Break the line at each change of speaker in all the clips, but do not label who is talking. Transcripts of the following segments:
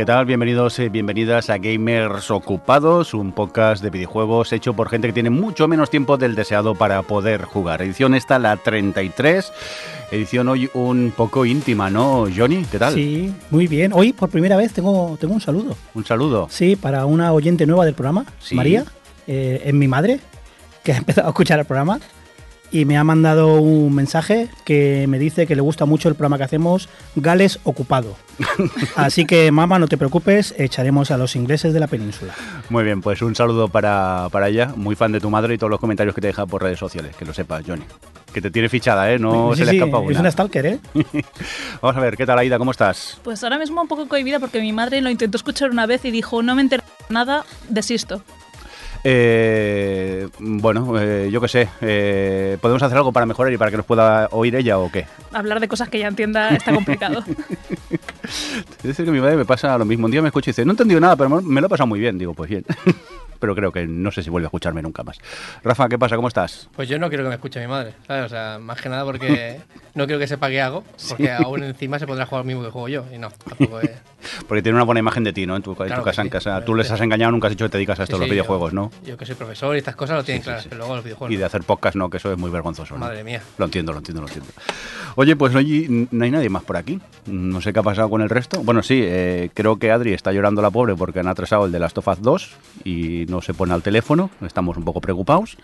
¿Qué tal? Bienvenidos y bienvenidas a Gamers Ocupados, un podcast de videojuegos hecho por gente que tiene mucho menos tiempo del deseado para poder jugar. Edición esta, la 33. Edición hoy un poco íntima, ¿no, Johnny? ¿Qué tal?
Sí, muy bien. Hoy por primera vez tengo, tengo un saludo.
Un saludo.
Sí, para una oyente nueva del programa,
Sí.
María, eh, es mi madre, que ha empezado a escuchar el programa y me ha mandado un mensaje que me dice que le gusta mucho el programa que hacemos, Gales Ocupado. Así que, mamá, no te preocupes, echaremos a los ingleses de la península.
Muy bien, pues un saludo para, para ella, muy fan de tu madre y todos los comentarios que te deja por redes sociales, que lo sepas, Johnny. Que te tiene fichada, ¿eh? No
Sí,
se le
sí,
escapa
es
una.
una stalker, ¿eh?
Vamos a ver, ¿qué tal, Aida? ¿Cómo estás?
Pues ahora mismo un poco cohibida porque mi madre lo intentó escuchar una vez y dijo, no me entero de nada, desisto.
Eh, bueno, eh, yo qué sé, eh, ¿podemos hacer algo para mejorar y para que nos pueda oír ella o qué?
Hablar de cosas que ella entienda está complicado.
Es decir, que mi madre me pasa lo mismo. Un día me escucha y dice, no he entendido nada, pero me lo he pasado muy bien. Digo, pues bien. pero creo que no sé si vuelve a escucharme nunca más. Rafa, ¿qué pasa? ¿Cómo estás?
Pues yo no quiero que me escuche mi madre, ¿sabes? O sea, más que nada porque no quiero que sepa qué hago, porque aún encima se podrá jugar lo mismo que juego yo, y no, tampoco es...
Porque tiene una buena imagen de ti, ¿no? En tu, en tu
Claro
casa,
que
en
sí,
casa. Tú les has engañado, nunca has dicho que te dedicas a esto,
Sí,
los
sí,
videojuegos, ¿no?
Yo que soy profesor y estas cosas lo tienen
Sí, sí,
claras,
sí.
pero luego los videojuegos
Y de hacer podcast, no, que eso es muy vergonzoso. ¿no?
Madre mía.
Lo entiendo, lo entiendo, lo entiendo. Oye, pues hoy no hay nadie más por aquí. No sé qué ha pasado con el resto. Bueno, sí, eh, creo que Adri está llorando la pobre porque han atrasado el de Last of Us 2 y no se pone al teléfono. Estamos un poco preocupados.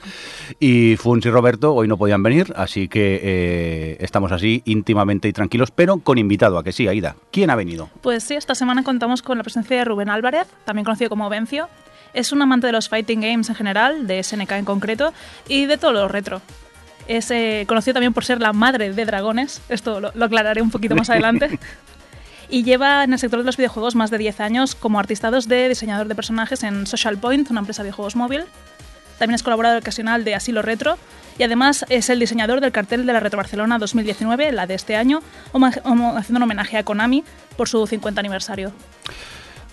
Y Funs y Roberto hoy no podían venir, así que eh, estamos así íntimamente y tranquilos, pero con invitado, a que sí, Aida. ¿Quién ha venido?
Pues sí, esta semana contamos con la presencia de Rubén Álvarez, también conocido como Vencio. Es un amante de los fighting games en general, de SNK en concreto, y de todo lo retro. Es eh, conocido también por ser la madre de dragones, esto lo, lo aclararé un poquito más adelante. Y lleva en el sector de los videojuegos más de 10 años como artista 2D, diseñador de personajes en Social Point, una empresa de videojuegos móvil. También es colaborador ocasional de Asilo Retro y además es el diseñador del cartel de la Retro Barcelona 2019, la de este año, haciendo un homenaje a Konami por su 50 aniversario.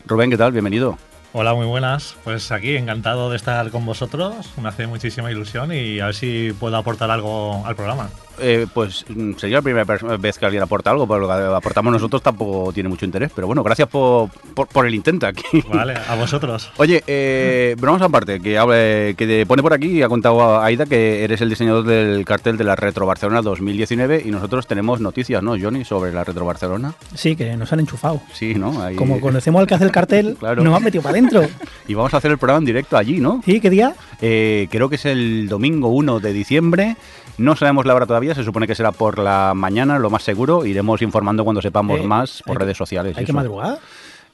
Rubén, ¿qué tal? Bienvenido.
Hola, muy buenas. Pues aquí encantado de estar con vosotros. Me hace muchísima ilusión y a ver si puedo aportar algo al programa.
Eh, pues mm, sería la primera vez que alguien aporta algo, pero lo que aportamos nosotros tampoco tiene mucho interés. Pero bueno, gracias por, por, por el intento aquí.
Vale, a vosotros.
Oye, eh, bromas aparte, que, hable- que te pone por aquí y ha contado a Aida que eres el diseñador del cartel de la Retro Barcelona 2019 y nosotros tenemos noticias, ¿no, Johnny, sobre la Retro Barcelona?
Sí, que nos han enchufado.
Sí, ¿no? Ahí-
Como conocemos al que hace el cartel,
Claro.
nos han metido para adentro.
Y vamos a hacer el programa en directo allí, ¿no?
¿Sí? ¿Qué día?
Eh, creo que es el domingo 1 de diciembre. No sabemos la hora todavía, se supone que será por la mañana, lo más seguro. Iremos informando cuando sepamos
Eh,
más por redes sociales.
¿Hay que madrugar?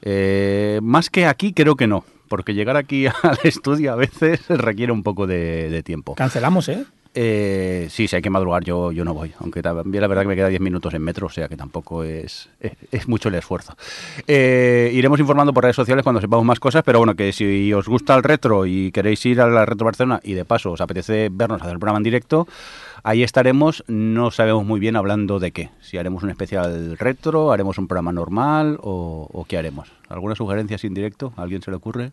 Eh, más que aquí, creo que no. Porque llegar aquí al estudio a veces requiere un poco de, de tiempo.
Cancelamos, ¿eh?
Eh, sí, si hay que madrugar, yo, yo no voy. Aunque también la verdad que me queda 10 minutos en metro, o sea que tampoco es, es, mucho el esfuerzo. Eh, iremos informando por redes sociales cuando sepamos más cosas, pero bueno, que si os gusta el retro y queréis ir a la Retro Barcelona y de paso os apetece vernos hacer el programa en directo, ahí estaremos. No sabemos muy bien hablando de qué. Si haremos un especial retro, haremos un programa normal o, o qué haremos. ¿Alguna sugerencia sin directo? ¿A alguien se le ocurre?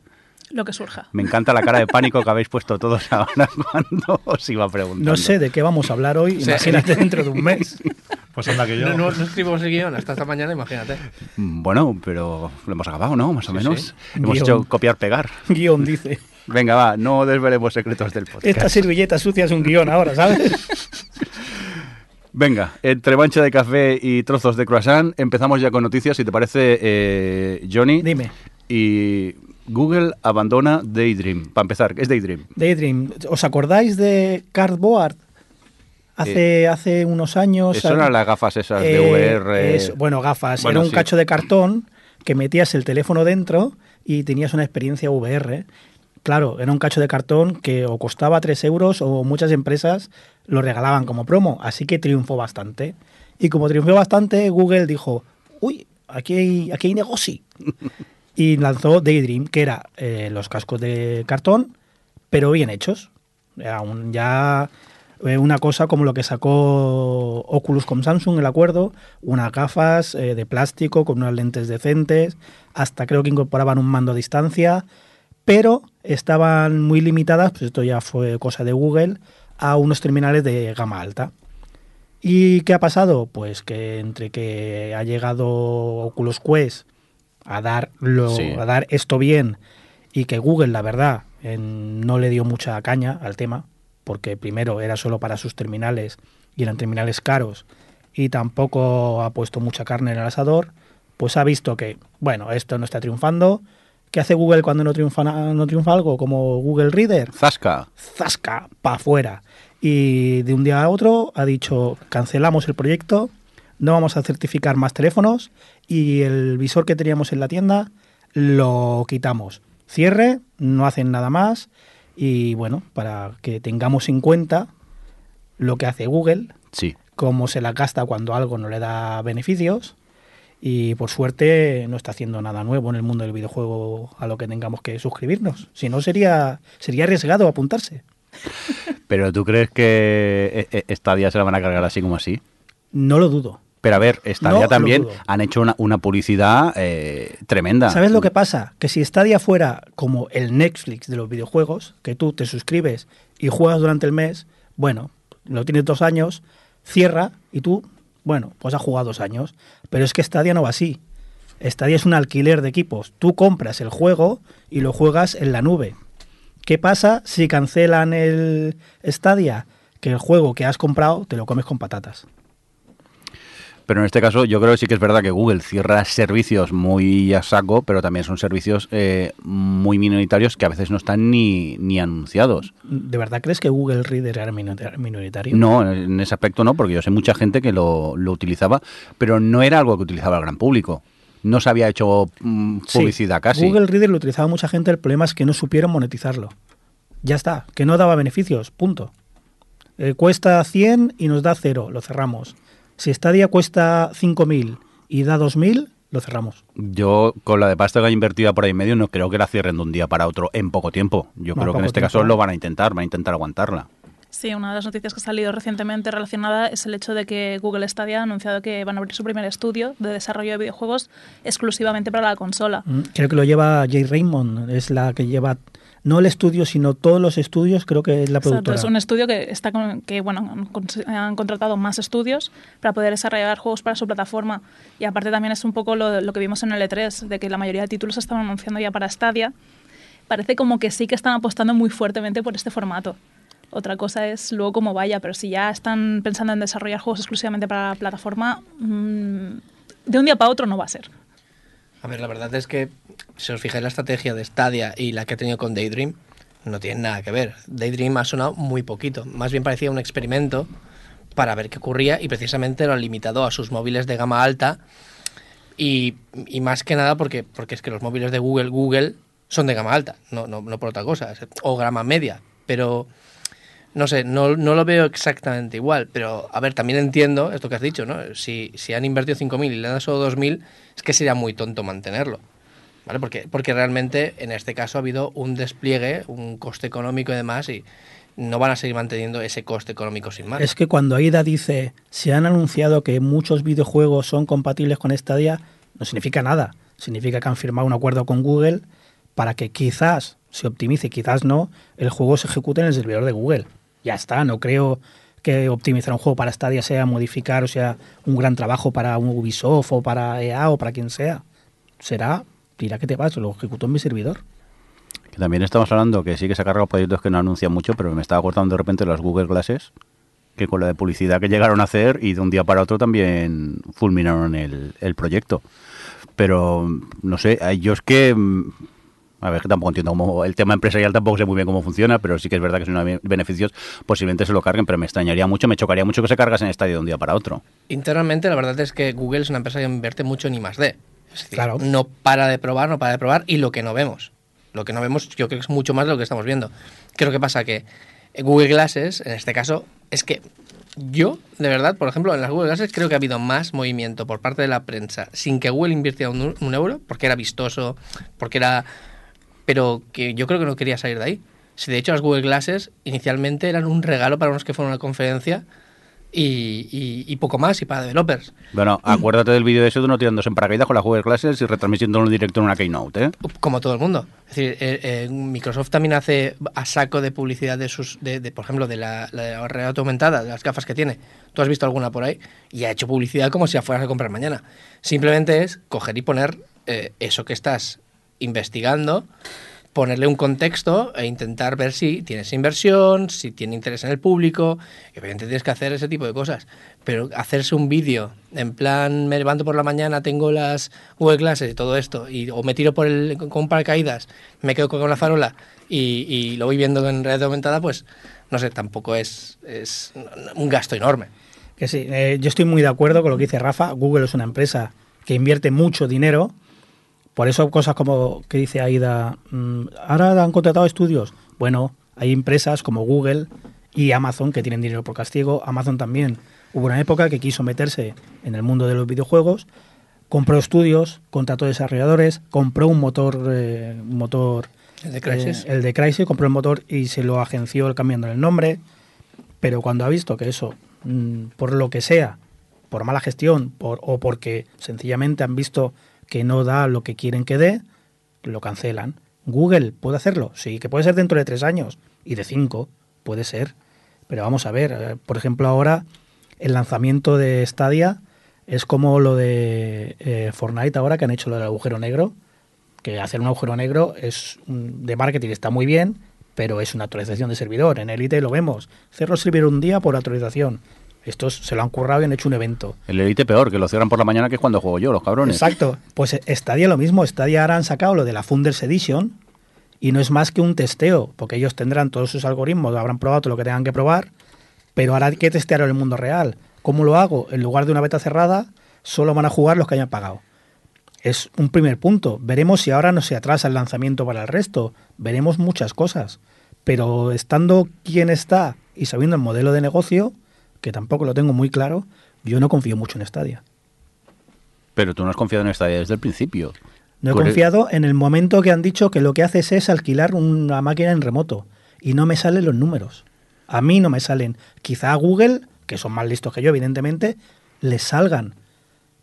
Lo que surja.
Me encanta la cara de pánico que habéis puesto todos ahora cuando os iba preguntando.
No sé de qué vamos a hablar hoy,
Sí.
imagínate dentro de un mes.
Pues anda que yo.
No, no, no escribimos el guion hasta esta mañana, imagínate.
Mm, Bueno, pero lo hemos acabado, ¿no? Más o
Sí,
menos.
sí.
Hemos
Guión.
hecho copiar-pegar.
Guión dice.
Venga, va, no desvelemos secretos del podcast.
Esta servilleta sucia es un guion ahora, ¿sabes?
Venga, entre mancha de café y trozos de croissant, empezamos ya con noticias, si te parece, eh, Johnny.
Dime.
Y Google abandona Daydream. Para empezar, ¿qué es Daydream?
Daydream, ¿os acordáis de Cardboard? Hace, hace unos años.
Eso eran las gafas esas de
Eh,
VR.
es- bueno, gafas.
Bueno,
era un
sí.
cacho de cartón que metías el teléfono dentro y tenías una experiencia VR. Claro, era un cacho de cartón que o costaba 3 euros o muchas empresas lo regalaban como promo, así que triunfó bastante. Y como triunfó bastante, Google dijo, uy, aquí hay, aquí hay negocio. y lanzó Daydream, que era eh, los cascos de cartón, pero bien hechos. Ya eh, una cosa como lo que sacó Oculus con Samsung, el acuerdo, unas gafas eh, de plástico con unas lentes decentes, hasta creo que incorporaban un mando a distancia, pero estaban muy limitadas, pues esto ya fue cosa de Google, a unos terminales de gama alta. ¿Y qué ha pasado? Pues que entre que ha llegado Oculus Quest a dar, lo,
Sí.
a dar esto bien y que Google, la verdad, en- no le dio mucha caña al tema, porque primero era solo para sus terminales y eran terminales caros y tampoco ha puesto mucha carne en el asador, pues ha visto que, bueno, esto no está triunfando. ¿Qué hace Google cuando no triunfa, no triunfa algo? Como Google Reader
Zasca.
zasca, para afuera. Y de un día a otro ha dicho, cancelamos el proyecto, no vamos a certificar más teléfonos y el visor que teníamos en la tienda lo quitamos. Cierre, no hacen nada más y bueno, para que tengamos en cuenta lo que hace Google,
Sí.
cómo se la gasta cuando algo no le da beneficios y por suerte no está haciendo nada nuevo en el mundo del videojuego a lo que tengamos que suscribirnos. Si no sería sería arriesgado apuntarse.
Pero ¿tú crees que eh, eh, Stadia se la van a cargar así como así?
No lo dudo.
Pero a ver,
No
Stadia también han hecho una, una publicidad eh, tremenda.
¿Sabes lo que pasa? Que si Stadia fuera como el Netflix de los videojuegos, que tú te suscribes y juegas durante el mes, bueno, lo tienes dos años, cierra y tú, bueno, pues has jugado dos años. Pero es que Stadia no va así. Stadia es un alquiler de equipos. Tú compras el juego y lo juegas en la nube. ¿Qué pasa si cancelan el Stadia? Que el juego que has comprado te lo comes con patatas.
Pero en este caso yo creo que sí que es verdad que Google cierra servicios muy a saco, pero también son servicios eh, muy minoritarios que a veces no están ni, ni anunciados.
¿De verdad crees que Google Reader era minor- minoritario?
No, en ese aspecto no, porque yo sé mucha gente que lo, lo utilizaba, pero no era algo que utilizaba el gran público. No se había hecho mm,
Sí,
publicidad casi.
Google Reader lo utilizaba mucha gente, el problema es que no supieron monetizarlo. Ya está, que no daba beneficios, punto. Eh, cuesta 100 y nos da 0, lo cerramos. Si Stadia cuesta 5.000 y da 2.000, lo cerramos.
Yo, con la de pasta que hay invertida por ahí en medio, no creo que la cierren de un día para otro en poco tiempo. Yo creo que en este
tiempo.
caso lo van a intentar, van a intentar aguantarla.
Sí, una de las noticias que ha salido recientemente relacionada es el hecho de que Google Stadia ha anunciado que van a abrir su primer estudio de desarrollo de videojuegos exclusivamente para la consola.
Mm, Creo que lo lleva Jay Raymond, es la que lleva no el estudio, sino todos los estudios, creo que es la
Exacto,
productora.
es un estudio que está con- que bueno han, contratado más estudios para poder desarrollar juegos para su plataforma y aparte también es un poco lo, lo que vimos en el E3 de que la mayoría de títulos se estaban anunciando ya para Stadia. Parece como que sí que están apostando muy fuertemente por este formato. Otra cosa es luego cómo vaya, pero si ya están pensando en desarrollar juegos exclusivamente para la plataforma, mm, de un día para otro no va a ser.
A ver, la verdad es que si os fijáis la estrategia de Stadia y la que ha tenido con Daydream, no tienen nada que ver. Daydream ha sonado muy poquito. Más bien parecía un experimento para ver qué ocurría y precisamente lo han limitado a sus móviles de gama alta y, y más que nada porque, porque es que los móviles de Google, Google son de gama alta, no, no, no por otra cosa, o gama media, pero no sé, no, no lo veo exactamente igual, pero a ver, también entiendo esto que has dicho, ¿no? Si, si han invertido 5.000 y le dan solo 2.000, es que sería muy tonto mantenerlo, ¿vale? Porque, porque realmente en este caso ha habido un despliegue, un coste económico y demás, y no van a seguir manteniendo ese coste económico sin más.
Es que cuando AIDA dice se han anunciado que muchos videojuegos son compatibles con Stadia, no significa nada. Significa que han firmado un acuerdo con Google para que quizás se optimice, quizás no, el juego se ejecute en el servidor de Google. Ya está, no creo que optimizar un juego para Stadia sea modificar o sea un gran trabajo para un Ubisoft o para EA o para quien sea. Será, mira que te vas, lo ejecuto en mi servidor.
También estamos hablando que sí que se ha cargado proyectos que no anuncian mucho, pero me estaba acordando de repente las Google Glasses, que con la de publicidad que llegaron a hacer y de un día para otro también fulminaron el, el proyecto. Pero no sé, yo es que. A ver, que tampoco entiendo cómo. El tema empresarial tampoco sé muy bien cómo funciona, pero sí que es verdad que si no hay beneficios, posiblemente se lo carguen, pero me extrañaría mucho, me chocaría mucho que se cargas en estadio de un día para otro.
Internamente, la verdad es que Google es una empresa que invierte mucho en I+.D. Es decir,
Claro.
no para de probar, no para de probar, y lo que no vemos. Lo que no vemos yo creo que es mucho más de lo que estamos viendo. ¿Qué es lo que pasa? Que Google Glasses, en este caso, es que yo, de verdad, por ejemplo, en las Google Glasses creo que ha habido más movimiento por parte de la prensa sin que Google invirtiera un, un euro, porque era vistoso, porque era... Pero que yo creo que no quería salir de ahí. Si de hecho las Google Glasses inicialmente eran un regalo para unos que fueron a una conferencia y, y- y poco más, y para developers.
Bueno, acuérdate del vídeo de ese de uno tirándose en paracaídas con las Google Glasses y retransmitiendo en directo en una Keynote, ¿eh?
como todo el mundo. Es decir, eh, eh, Microsoft también hace a saco de publicidad de sus, de, de, por ejemplo, de la, la realidad aumentada, de las gafas que tiene. ¿Tú has visto alguna por ahí? Y ha hecho publicidad como si la fueras a comprar mañana. Simplemente es coger y poner eh, eso que estás investigando, ponerle un contexto e intentar ver si tienes inversión, si tiene interés en el público. Obviamente tienes que hacer ese tipo de cosas. Pero hacerse un vídeo en plan, me levanto por la mañana, tengo las Google Classes y todo esto, y, o me tiro por el, con paracaídas, me quedo con la farola y, lo voy viendo en realidad aumentada, pues no sé, tampoco es, es un gasto enorme.
Que sí, eh, yo estoy muy de acuerdo con lo que dice Rafa. Google es una empresa que invierte mucho dinero. Por eso cosas como que dice Aida, mm, ahora han contratado estudios. Bueno, hay empresas como Google y Amazon que tienen dinero por castigo. Amazon también. Hubo una época que quiso meterse en el mundo de los videojuegos, compró estudios, contrató desarrolladores, compró un motor, eh, un motor
El de Crysis.
eh, el de Crysis, compró el motor y se lo agenció cambiando el nombre. Pero cuando ha visto que eso, mm, por lo que sea, por mala gestión por, o porque sencillamente han visto que no da lo que quieren que dé, lo cancelan. Google puede hacerlo, sí, que puede ser dentro de tres años y de cinco, puede ser. Pero vamos a ver, eh, por ejemplo, ahora el lanzamiento de Stadia es como lo de eh, Fortnite ahora que han hecho lo del agujero negro, que hacer un agujero negro es un- de marketing está muy bien, pero es una actualización de servidor. En Elite lo vemos. Cerro servidor un día por actualización. Estos se lo han currado y han hecho un evento.
El Elite peor, que lo cierran por la mañana, que es cuando juego yo, los cabrones.
Exacto. Pues Stadia lo mismo. Stadia ahora han sacado lo de la Founders Edition y no es más que un testeo, porque ellos tendrán todos sus algoritmos, habrán probado todo lo que tengan que probar, pero ahora hay que testearlo en el mundo real. ¿Cómo lo hago? En lugar de una beta cerrada, solo van a jugar los que hayan pagado. Es un primer punto. Veremos si ahora no se atrasa el lanzamiento para el resto. Veremos muchas cosas. Pero estando quien está y sabiendo el modelo de negocio, que tampoco lo tengo muy claro, yo no confío mucho en Stadia.
Pero tú no has confiado en esta idea desde el principio.
No he confiado en el momento que han dicho que lo que haces es alquilar una máquina en remoto y no me salen los números. A mí no me salen. Quizá a Google, que son más listos que yo, evidentemente, les salgan.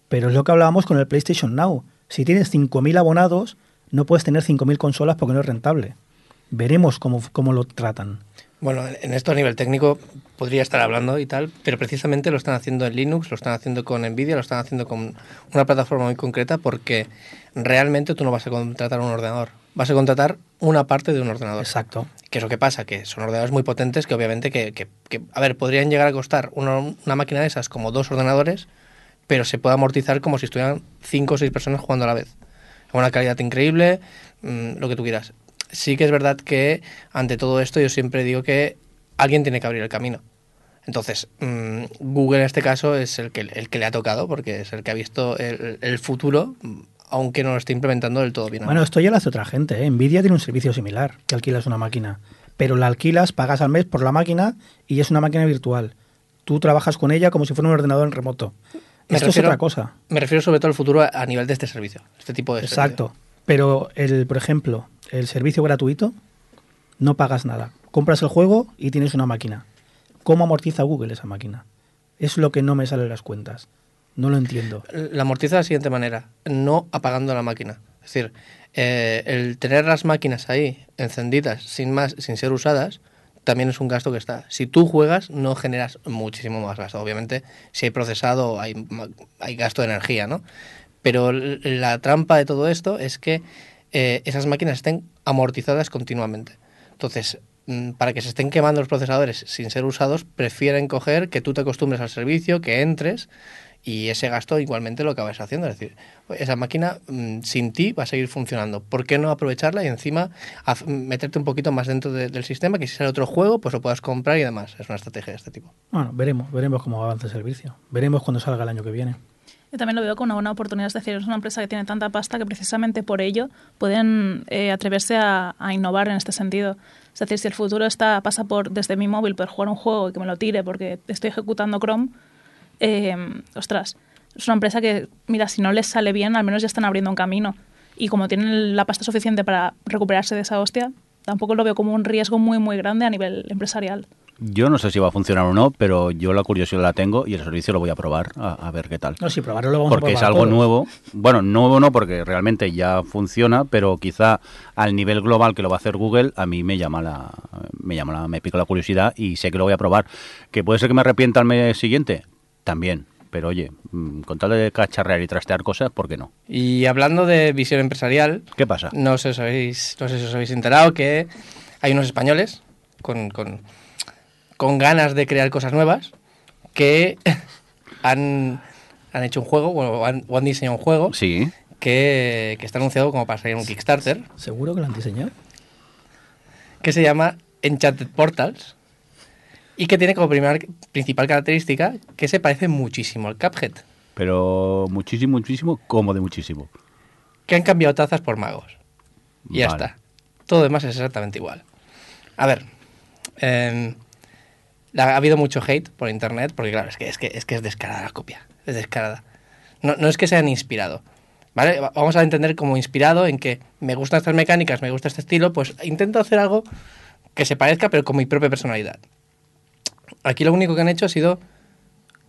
Pero es lo que hablábamos con el PlayStation Now. Si tienes 5.000 abonados, no puedes tener 5.000 consolas porque no es rentable. Veremos cómo, cómo lo tratan.
Bueno, en esto a nivel técnico podría estar hablando y tal, pero precisamente lo están haciendo en Linux, lo están haciendo con Nvidia, lo están haciendo con una plataforma muy concreta porque realmente tú no vas a contratar un ordenador, vas a contratar una parte de un ordenador.
Exacto.
¿Qué es lo que pasa? Que son ordenadores muy potentes que obviamente que, que- que, a ver, podrían llegar a costar una, una máquina de esas como dos ordenadores, pero se puede amortizar como si estuvieran cinco o seis personas jugando a la vez. Una calidad increíble, mm, lo que tú quieras. Sí que es verdad que ante todo esto yo siempre digo que alguien tiene que abrir el camino. Entonces, mm, Google en este caso es el que, el que le ha tocado porque es el que ha visto el, el futuro, aunque no lo esté implementando del todo bien.
Bueno, esto ya lo hace otra gente. ¿eh? Nvidia tiene un servicio similar, que alquilas una máquina. Pero la alquilas, pagas al mes por la máquina y es una máquina virtual. Tú trabajas con ella como si fuera un ordenador en remoto.
Me
Esto
refiero-
es otra cosa.
Me refiero sobre todo al futuro a, nivel de este servicio, este tipo de servicio.
Exacto. Pero, el, por ejemplo, el servicio gratuito, no pagas nada. Compras el juego y tienes una máquina. ¿Cómo amortiza Google esa máquina? Es lo que no me sale en las cuentas. No lo entiendo.
La amortiza de la siguiente manera, no apagando la máquina. Es decir, eh, el tener las máquinas ahí encendidas sin más, sin ser usadas, también es un gasto que está. Si tú juegas, no generas muchísimo más gasto. Obviamente, si hay procesado, hay, gasto de energía, ¿no? Pero la trampa de todo esto es que eh, esas máquinas estén amortizadas continuamente. Entonces, mm, para que se estén quemando los procesadores sin ser usados, prefieren coger que tú te acostumbres al servicio, que entres y ese gasto igualmente lo acabas haciendo. Es decir, esa máquina mm, sin ti va a seguir funcionando. ¿Por qué no aprovecharla y encima meterte un poquito más dentro de- del sistema, que si sale otro juego, pues lo puedas comprar y demás? Es una estrategia de este tipo.
Bueno, veremos, veremos cómo avanza el servicio. Veremos cuando salga el año que viene.
Yo también lo veo como una buena oportunidad. Es decir, es una empresa que tiene tanta pasta que precisamente por ello pueden eh, atreverse a, innovar en este sentido. Es decir, si el futuro está pasa por desde mi móvil poder jugar un juego y que me lo tire porque estoy ejecutando Chrome, eh, ostras, es una empresa que, mira, si no les sale bien, al menos ya están abriendo un camino. Y como tienen la pasta suficiente para recuperarse de esa hostia, tampoco lo veo como un riesgo muy, muy grande a nivel empresarial.
Yo no sé si va a funcionar o no, pero yo la curiosidad la tengo y el servicio lo voy a probar a, a ver qué tal.
No, si probarlo lo vamos a
porque es
probar
algo
todos.
nuevo. Bueno, nuevo no, porque realmente ya funciona, pero quizá al nivel global que lo va a hacer Google, a mí me llama la, me llama la, me pica la curiosidad y sé que lo voy a probar. Que puede ser que me arrepienta al mes siguiente, también. pero oye, mm, con tal de cacharrear y trastear cosas, ¿por qué no?
Y hablando de visión empresarial,
¿Qué pasa?
no sé, si os habéis, no sé si os habéis enterado que hay unos españoles con, con, con ganas de crear cosas nuevas que han, han hecho un juego o han, o han diseñado un juego
Sí.
que, que está anunciado como para salir en un Kickstarter
¿Seguro que lo han diseñado?
que se llama Enchanted Portals y que tiene como primer, principal característica que se parece muchísimo al Cuphead.
Pero muchísimo, muchísimo, como de muchísimo.
que han cambiado tazas por magos. Y ya está. Todo lo demás es exactamente igual. A ver, em, ha habido mucho hate por internet, porque claro, es que es, que, es, que es descarada la copia. Es descarada. No, no es que se hayan inspirado. ¿Vale? Va- Vamos a entender como inspirado en que me gustan estas mecánicas, me gusta este estilo, pues intento hacer algo que se parezca, pero con mi propia personalidad. Aquí lo único que han hecho ha sido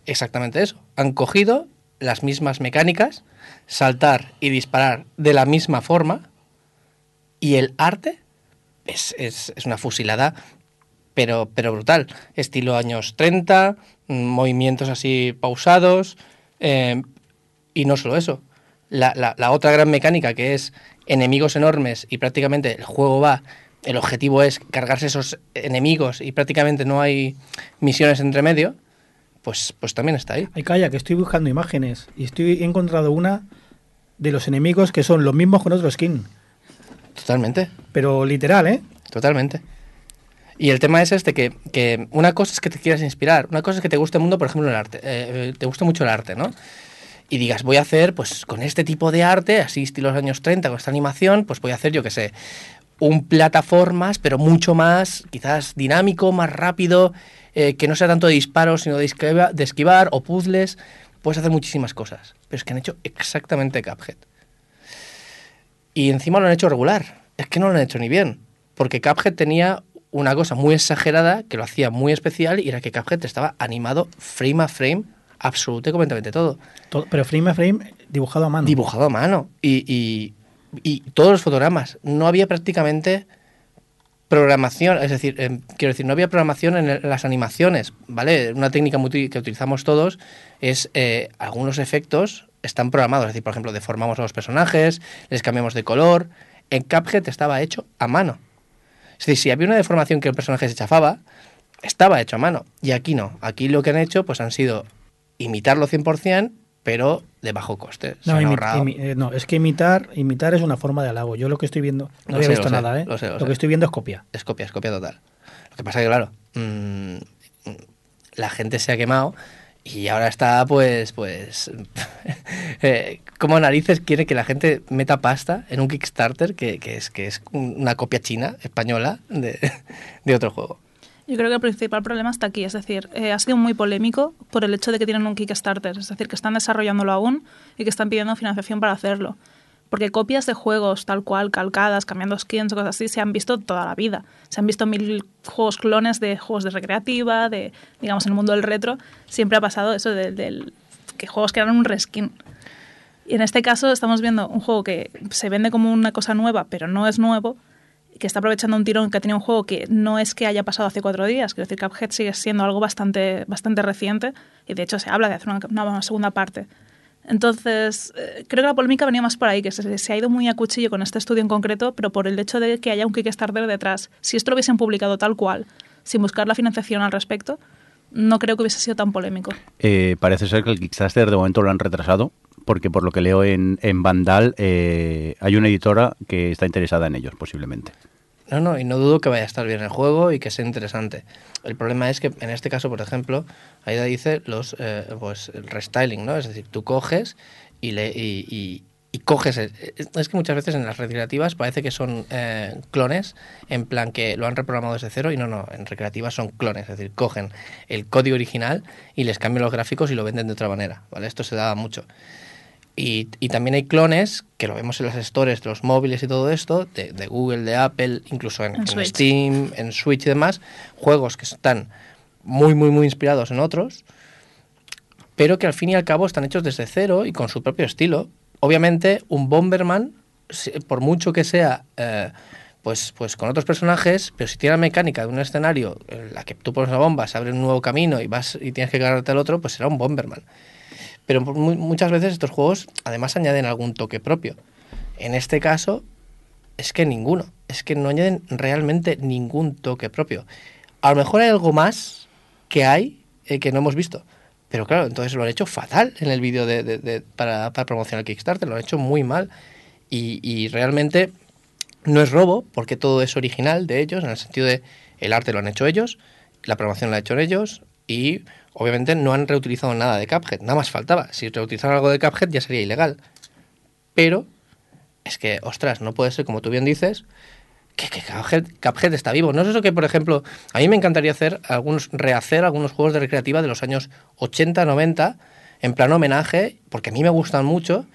exactamente eso. Han cogido las mismas mecánicas, saltar y disparar de la misma forma, y el arte es, es- es una fusilada, pero, pero brutal. Estilo años 30, mm, movimientos así pausados, eh, y no solo eso. La, la- la otra gran mecánica que es enemigos enormes y prácticamente el juego va, el objetivo es cargarse esos enemigos y prácticamente no hay misiones entre medio, pues, pues también está ahí.
Ay, calla, que estoy buscando imágenes y estoy he encontrado una de los enemigos que son los mismos con otro skin.
Totalmente.
Pero literal, ¿eh?
Totalmente. Y el tema es este, que, que una cosa es que te quieras inspirar, una cosa es que te guste el mundo, por ejemplo, el arte, eh, te gusta mucho el arte, ¿no? Y digas, voy a hacer, pues con este tipo de arte, así estilo los años 30, con esta animación, pues voy a hacer, yo qué sé, un plataformas, pero mucho más, quizás dinámico, más rápido, eh, que no sea tanto de disparos, sino de de esquivar o puzzles. Puedes hacer muchísimas cosas, pero es que han hecho exactamente Cuphead. Y encima lo han hecho regular. Es que no lo han hecho ni bien. Porque Cuphead tenía una cosa muy exagerada que lo hacía muy especial y era que Cuphead estaba animado frame a frame, absolutamente y completamente todo.
Todo- pero frame a frame dibujado a mano.
Dibujado a mano. Y, y- y todos los fotogramas. No había prácticamente programación, es decir, em, quiero decir, no había programación en, el- las animaciones, ¿vale? Una técnica muy que utilizamos todos es eh, algunos efectos están programados, es decir, por ejemplo, deformamos a los personajes, les cambiamos de color. En Cuphead estaba hecho a mano. Es decir, si había una deformación que el personaje se chafaba, estaba hecho a mano. Y aquí no. Aquí lo que han hecho pues han sido imitarlo 100%, pero de bajo coste.
No, imi- eh, no, es que imitar, imitar es una forma de halago. Yo lo que estoy viendo, no
Lo
había
sé,
visto
sé,
nada, ¿eh?
lo sé, lo
lo
sé.
que estoy viendo es copia.
Es copia, es copia total. Lo que pasa que, claro, mm, la gente se ha quemado y ahora está, pues, pues, eh, narices quiere que la gente meta pasta en un Kickstarter que, que es, que es un- una copia china, española, de, de otro juego.
Yo creo que el principal problema está aquí, es decir, eh, ha sido muy polémico por el hecho de que tienen un Kickstarter, es decir, que están desarrollándolo aún y que están pidiendo financiación para hacerlo. Porque copias de juegos tal cual, calcadas, cambiando skins o cosas así, se han visto toda la vida. Se han visto mil juegos clones de juegos de recreativa, de, digamos, en el mundo del retro. Siempre ha pasado eso del, del- que juegos que eran un reskin. Y en este caso estamos viendo un juego que se vende como una cosa nueva, pero no es nuevo, que está aprovechando un tirón que ha tenido un juego que no es que haya pasado hace cuatro días. Quiero decir, Cuphead sigue siendo algo bastante, bastante reciente y de hecho se habla de hacer una, una segunda parte. Entonces, eh, creo que la polémica venía más por ahí, que se, se ha ido muy a cuchillo con este estudio en concreto, pero por el hecho de que haya un Kickstarter detrás. Si esto lo hubiesen publicado tal cual, sin buscar la financiación al respecto, no creo que hubiese sido tan polémico.
Eh, parece ser que el Kickstarter de momento lo han retrasado, porque por lo que leo en, en Vandal eh, hay una editora que está interesada en ellos, posiblemente.
No, no, y no dudo que vaya a estar bien el juego y que sea interesante. El problema es que en este caso, por ejemplo, Aida dice los eh, pues el restyling, ¿no? Es decir, tú coges y le y, y- y coges el- es que muchas veces en las recreativas parece que son eh, clones en plan que lo han reprogramado desde cero y no no en recreativas son clones es decir cogen el código original y les cambian los gráficos y lo venden de otra manera vale esto se da mucho y, y también hay clones, que lo vemos en las stores de los móviles y todo esto, de, de Google, de Apple, incluso en,
En
en
Switch.
Steam, en Switch y demás, juegos que están muy, muy, muy inspirados en otros, pero que al fin y al cabo están hechos desde cero y con su propio estilo. Obviamente, un Bomberman, por mucho que sea eh, pues, pues con otros personajes, pero si tiene la mecánica de un escenario en la que tú pones la bomba, se abre un nuevo camino y vas y tienes que cargarte al otro, pues será un Bomberman. Pero mu- muchas veces estos juegos además añaden algún toque propio. En este caso, es que ninguno. Es que no añaden realmente ningún toque propio. A lo mejor hay algo más que hay eh, que no hemos visto. Pero claro, entonces lo han hecho fatal en el vídeo de, para, para promocionar Kickstarter. Lo han hecho muy mal. Y, y realmente no es robo, porque todo es original de ellos, en el sentido de el arte lo han hecho ellos, la promoción la han hecho ellos y obviamente no han reutilizado nada de Cuphead. Nada más faltaba. Si reutilizaran algo de Cuphead ya sería ilegal. Pero es que, ostras, no puede ser como tú bien dices, que, que Cuphead, está vivo. No es eso que, por ejemplo, a mí me encantaría hacer algunos, rehacer algunos juegos de recreativa de los años 80, 90, en plan homenaje, porque a mí me gustan mucho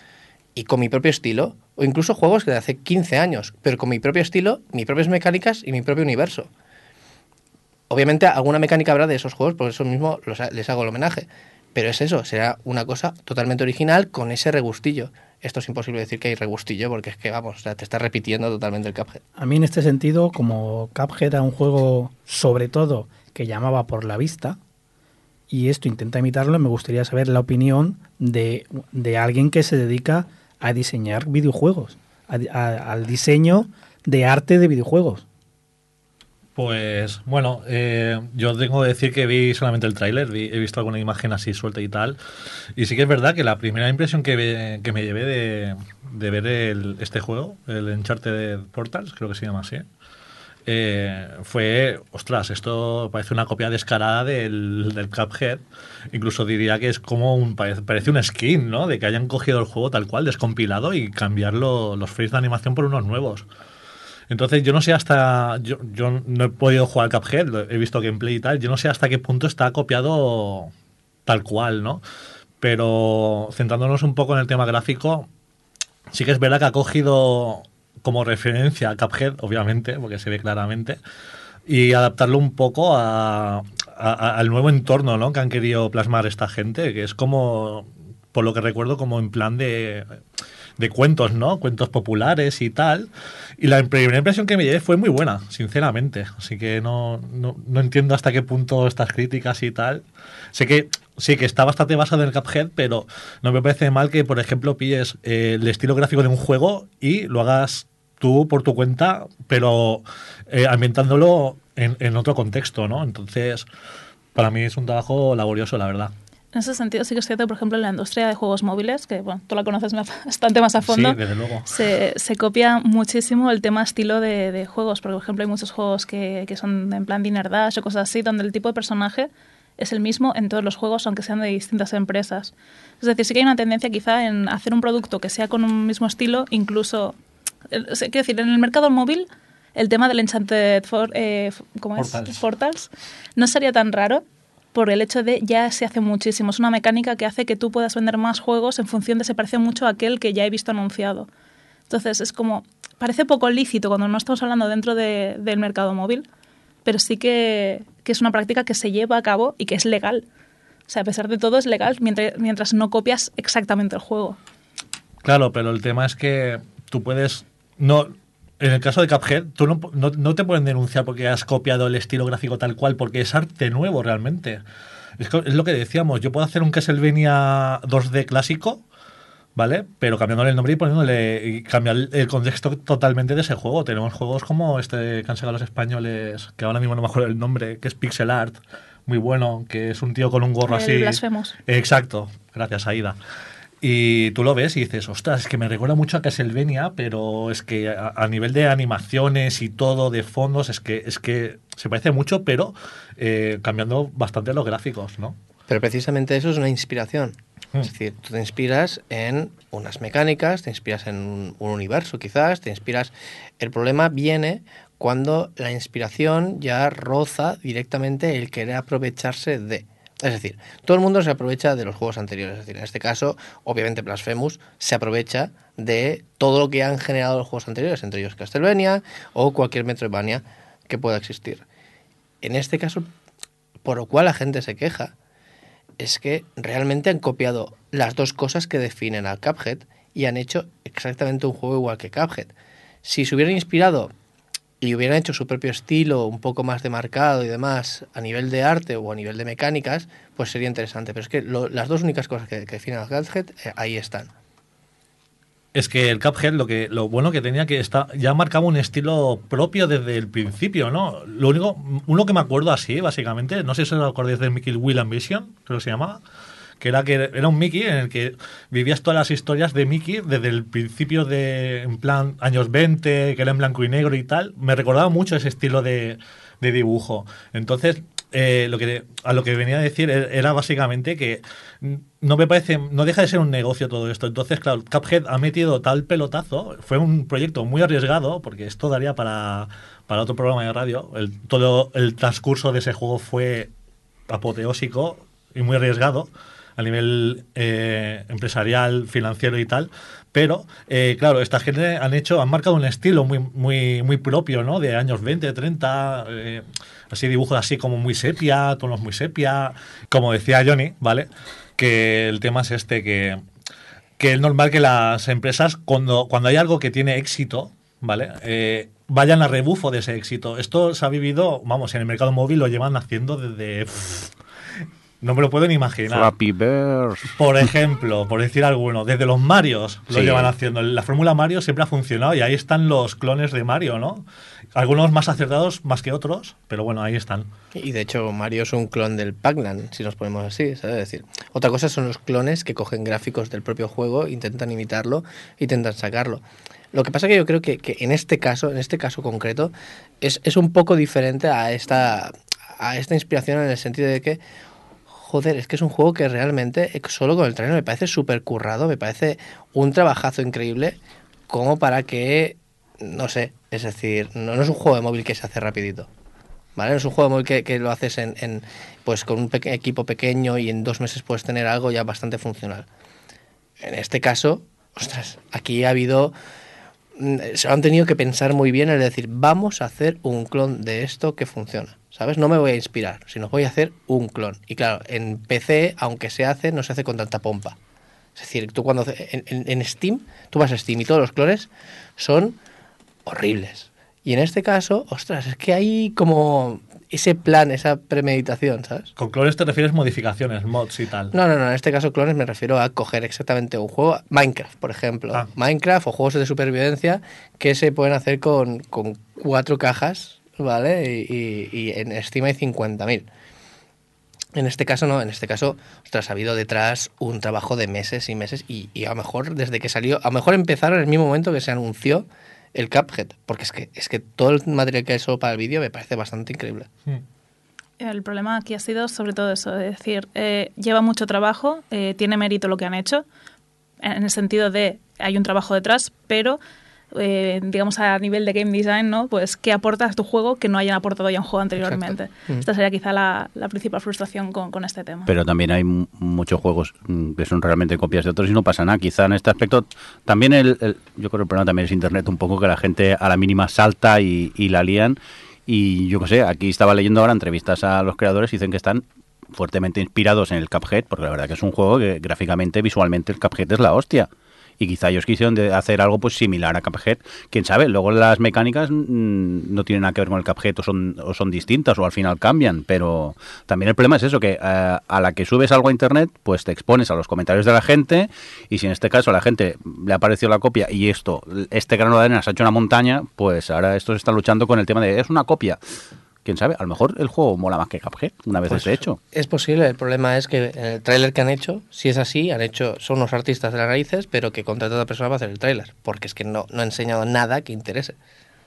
y con mi propio estilo, o incluso juegos de hace 15 años, pero con mi propio estilo, mis propias mecánicas y mi propio universo. Obviamente alguna mecánica habrá de esos juegos, por eso mismo los les hago el homenaje. Pero es eso, será una cosa totalmente original con ese regustillo. Esto es imposible decir que hay regustillo porque es que, vamos, te está repitiendo totalmente el Cuphead.
A mí en este sentido, como Cuphead era un juego sobre todo que llamaba por la vista, y esto intenta imitarlo, me gustaría saber la opinión de, de alguien que se dedica a diseñar videojuegos, a- a- al diseño de arte de videojuegos.
Pues bueno, eh, yo tengo que decir que vi solamente el tráiler, he visto alguna imagen así suelta y tal. Y sí que es verdad que la primera impresión que, ve- que me llevé de, de ver el- este juego, el Uncharted Portals, creo que se llama así, eh, fue, ostras, esto parece una copia descarada del, del Cuphead. Incluso diría que es como un, parece, un skin, ¿no? De que hayan cogido el juego tal cual, descompilado y cambiarlo los frames de animación por unos nuevos. Entonces yo no sé hasta, yo, yo no he podido jugar Cuphead, he visto gameplay y tal, yo no sé hasta qué punto está copiado tal cual, ¿no? Pero centrándonos un poco en el tema gráfico, sí que es verdad que ha cogido como referencia a Cuphead, obviamente, porque se ve claramente, y adaptarlo un poco a- a- al nuevo entorno ¿no? que han querido plasmar esta gente, que es como, por lo que recuerdo, como en plan de, de cuentos, ¿no? Cuentos populares y tal. Y la primera impresión que me llevé fue muy buena, sinceramente. Así que no, no, no entiendo hasta qué punto estas críticas y tal. Sé que sí que está bastante basado en el Cuphead, pero no me parece mal que, por ejemplo, pilles eh, el estilo gráfico de un juego y lo hagas tú por tu cuenta, pero eh, ambientándolo en, en otro contexto, ¿no? Entonces, para mí es un trabajo laborioso, la verdad.
En ese sentido, sí que es cierto, por ejemplo, en la industria de juegos móviles, que bueno, tú la conoces bastante más a fondo,
Sí, desde luego.
se, se copia muchísimo el tema estilo de, de juegos. Porque, por ejemplo, hay muchos juegos que, que son en plan Dinner Dash o cosas así, donde el tipo de personaje es el mismo en todos los juegos, aunque sean de distintas empresas. Es decir, sí que hay una tendencia quizá en hacer un producto que sea con un mismo estilo, incluso... Quiero decir, en el mercado móvil, el tema del Enchanted For- eh, ¿cómo es?
Portals.
Portals no sería tan raro por el hecho de ya se hace muchísimo. Es una mecánica que hace que tú puedas vender más juegos en función de se parece mucho a aquel que ya he visto anunciado. Entonces es como, parece poco lícito cuando no estamos hablando dentro de- del mercado móvil, pero sí que, que es una práctica que se lleva a cabo y que es legal. O sea, a pesar de todo es legal mientras, mientras no copias exactamente el juego.
Claro, pero el tema es que tú puedes. No, en el caso de Cuphead, tú no, no, no te pueden denunciar porque has copiado el estilo gráfico tal cual, porque es arte nuevo realmente. Es, es lo que decíamos, yo puedo hacer un Castlevania 2D clásico, ¿vale? Pero cambiándole el nombre y poniéndole. y cambiar el- contexto totalmente de ese juego. Tenemos juegos como este que han sacado los españoles, que ahora mismo no me acuerdo el nombre, que es Pixel Art, muy bueno, que es un tío con un gorro
El
así.
Blasphemous.
Exacto, gracias Aida. Y tú lo ves y dices, ostras, es que me recuerda mucho a Castlevania, pero es que a, a nivel de animaciones y todo, de fondos, es que, es que se parece mucho, pero eh, cambiando bastante los gráficos, ¿no?
Pero precisamente eso es una inspiración.
Mm.
Es decir, tú te inspiras en unas mecánicas, te inspiras en un, un universo quizás, te inspiras... El problema viene cuando la inspiración ya roza directamente el querer aprovecharse de... Es decir, todo el mundo se aprovecha de los juegos anteriores. Es decir, en este caso, obviamente Blasphemous se aprovecha de todo lo que han generado los juegos anteriores, entre ellos Castlevania o cualquier Metroidvania que pueda existir. En este caso, por lo cual la gente se queja, es que realmente han copiado las dos cosas que definen al Cuphead y han hecho exactamente un juego igual que Cuphead. Si se hubieran inspirado y hubieran hecho su propio estilo un poco más demarcado y demás a nivel de arte o a nivel de mecánicas, pues sería interesante. Pero es que las dos únicas cosas que, que definen al Cuphead eh, ahí están.
Es que el Cuphead lo que lo bueno que tenía que está ya marcaba un estilo propio desde el principio, ¿no? Lo único uno que me acuerdo así básicamente, no sé si os acordáis de Mickey Will Ambition, creo que se llamaba, que era que era un Mickey en el que vivías todas las historias de Mickey desde el principio de en plan años 20, que era en blanco y negro y tal. Me recordaba mucho ese estilo de, de dibujo. Entonces, eh, lo que a lo que venía a decir e- era básicamente que no me parece no deja de ser un negocio todo esto entonces claro Cuphead ha metido tal pelotazo fue un proyecto muy arriesgado porque esto daría para, para otro programa de radio el, todo el transcurso de ese juego fue apoteósico y muy arriesgado a nivel eh, empresarial, financiero y tal. Pero, eh, claro, esta gente han hecho, han marcado un estilo muy, muy, muy propio, ¿no? De años 20, 30, eh, así dibujos así como muy sepia, tonos muy sepia. Como decía Johnny, ¿vale? Que el tema es este, que, que es normal que las empresas, cuando, cuando hay algo que tiene éxito, ¿vale? Vayan a rebufo de ese éxito. Esto se ha vivido, vamos, en el mercado móvil lo llevan haciendo desde... no me lo puedo ni imaginar.
Flappy Birds.
Por ejemplo, por decir alguno, desde los Marios lo
Sí.
llevan haciendo. La fórmula Mario siempre ha funcionado y ahí están los clones de Mario, ¿no? Algunos más acertados más que otros, pero bueno, ahí están.
Y de hecho, Mario es un clon del Pac-Man, si nos ponemos así, ¿sabes? Es decir, otra cosa son los clones que cogen gráficos del propio juego, intentan imitarlo, intentan sacarlo. Lo que pasa que yo creo que, que en este caso, en este caso concreto, es, es un poco diferente a esta, a esta inspiración en el sentido de que, joder, es que es un juego que realmente, eh, solo con el trailer me parece súper currado, me parece un trabajazo increíble, como para que, no sé, es decir, no, es un juego de móvil que se hace rapidito. ¿Vale? No es un juego de móvil que, lo haces en, en, pues con un equipo pequeño y en dos meses puedes tener algo ya bastante funcional. En este caso, ostras, aquí ha habido se lo han tenido que pensar muy bien, es decir, vamos a hacer un clon de esto que funciona, ¿sabes? No me voy a inspirar, sino voy a hacer un clon. Y claro, en PC, aunque se hace, no se hace con tanta pompa. Es decir, tú cuando en- en Steam, tú vas a Steam y todos los clones son horribles. Y en este caso, ostras, es que hay como ese plan, esa premeditación, ¿sabes?
Con clones te refieres modificaciones, mods y tal.
No, no, no, en este caso clones me refiero a coger exactamente un juego, Minecraft, por ejemplo.
Ah.
Minecraft o juegos de supervivencia que se pueden hacer con, con cuatro cajas, ¿vale? Y, y- y en Steam hay 50.000. En este caso no, en este caso, ostras, ha habido detrás un trabajo de meses y meses y, y a lo mejor desde que salió, a lo mejor empezaron en el mismo momento que se anunció el Cuphead, porque es que, es que todo el material que hay solo para el vídeo me parece bastante increíble.
El problema aquí ha sido sobre todo eso, es decir, eh, lleva mucho trabajo, eh, tiene mérito lo que han hecho, en el sentido de hay un trabajo detrás, pero eh, digamos a nivel de game design, ¿no? Pues qué aportas a tu juego que no hayan aportado ya un juego anteriormente.
Exacto. Mm.
Esta sería quizá la, la principal frustración con, con este tema.
Pero también hay mu- muchos juegos mm, que son realmente copias de otros y no pasa nada. Quizá en este aspecto también el, el- yo creo que el problema también es internet un poco que la gente a la mínima salta y, y la lían y yo qué sé, aquí estaba leyendo ahora entrevistas a los creadores y dicen que están fuertemente inspirados en el Cuphead porque la verdad que es un juego que gráficamente, visualmente el Cuphead es la hostia. Y quizá ellos quisieron de hacer algo pues similar a Cuphead. Quién sabe, luego las mecánicas mm, no tienen nada que ver con el Cuphead o son, o son distintas o al final cambian. Pero también el problema es eso, que eh, a la que subes algo a internet, pues te expones a los comentarios de la gente. Y si en este caso a la gente le ha parecido la copia y esto, este grano de arena se ha hecho una montaña, pues ahora estos están luchando con el tema de es una copia. Quién sabe, a lo mejor el juego mola más que Cuphead una vez
Pues
esté hecho.
Es posible, el problema es que en el tráiler que han hecho, si es así, han hecho, son unos artistas de las raíces, pero que contratan a otra persona para hacer el tráiler, porque es que no, no ha enseñado nada que interese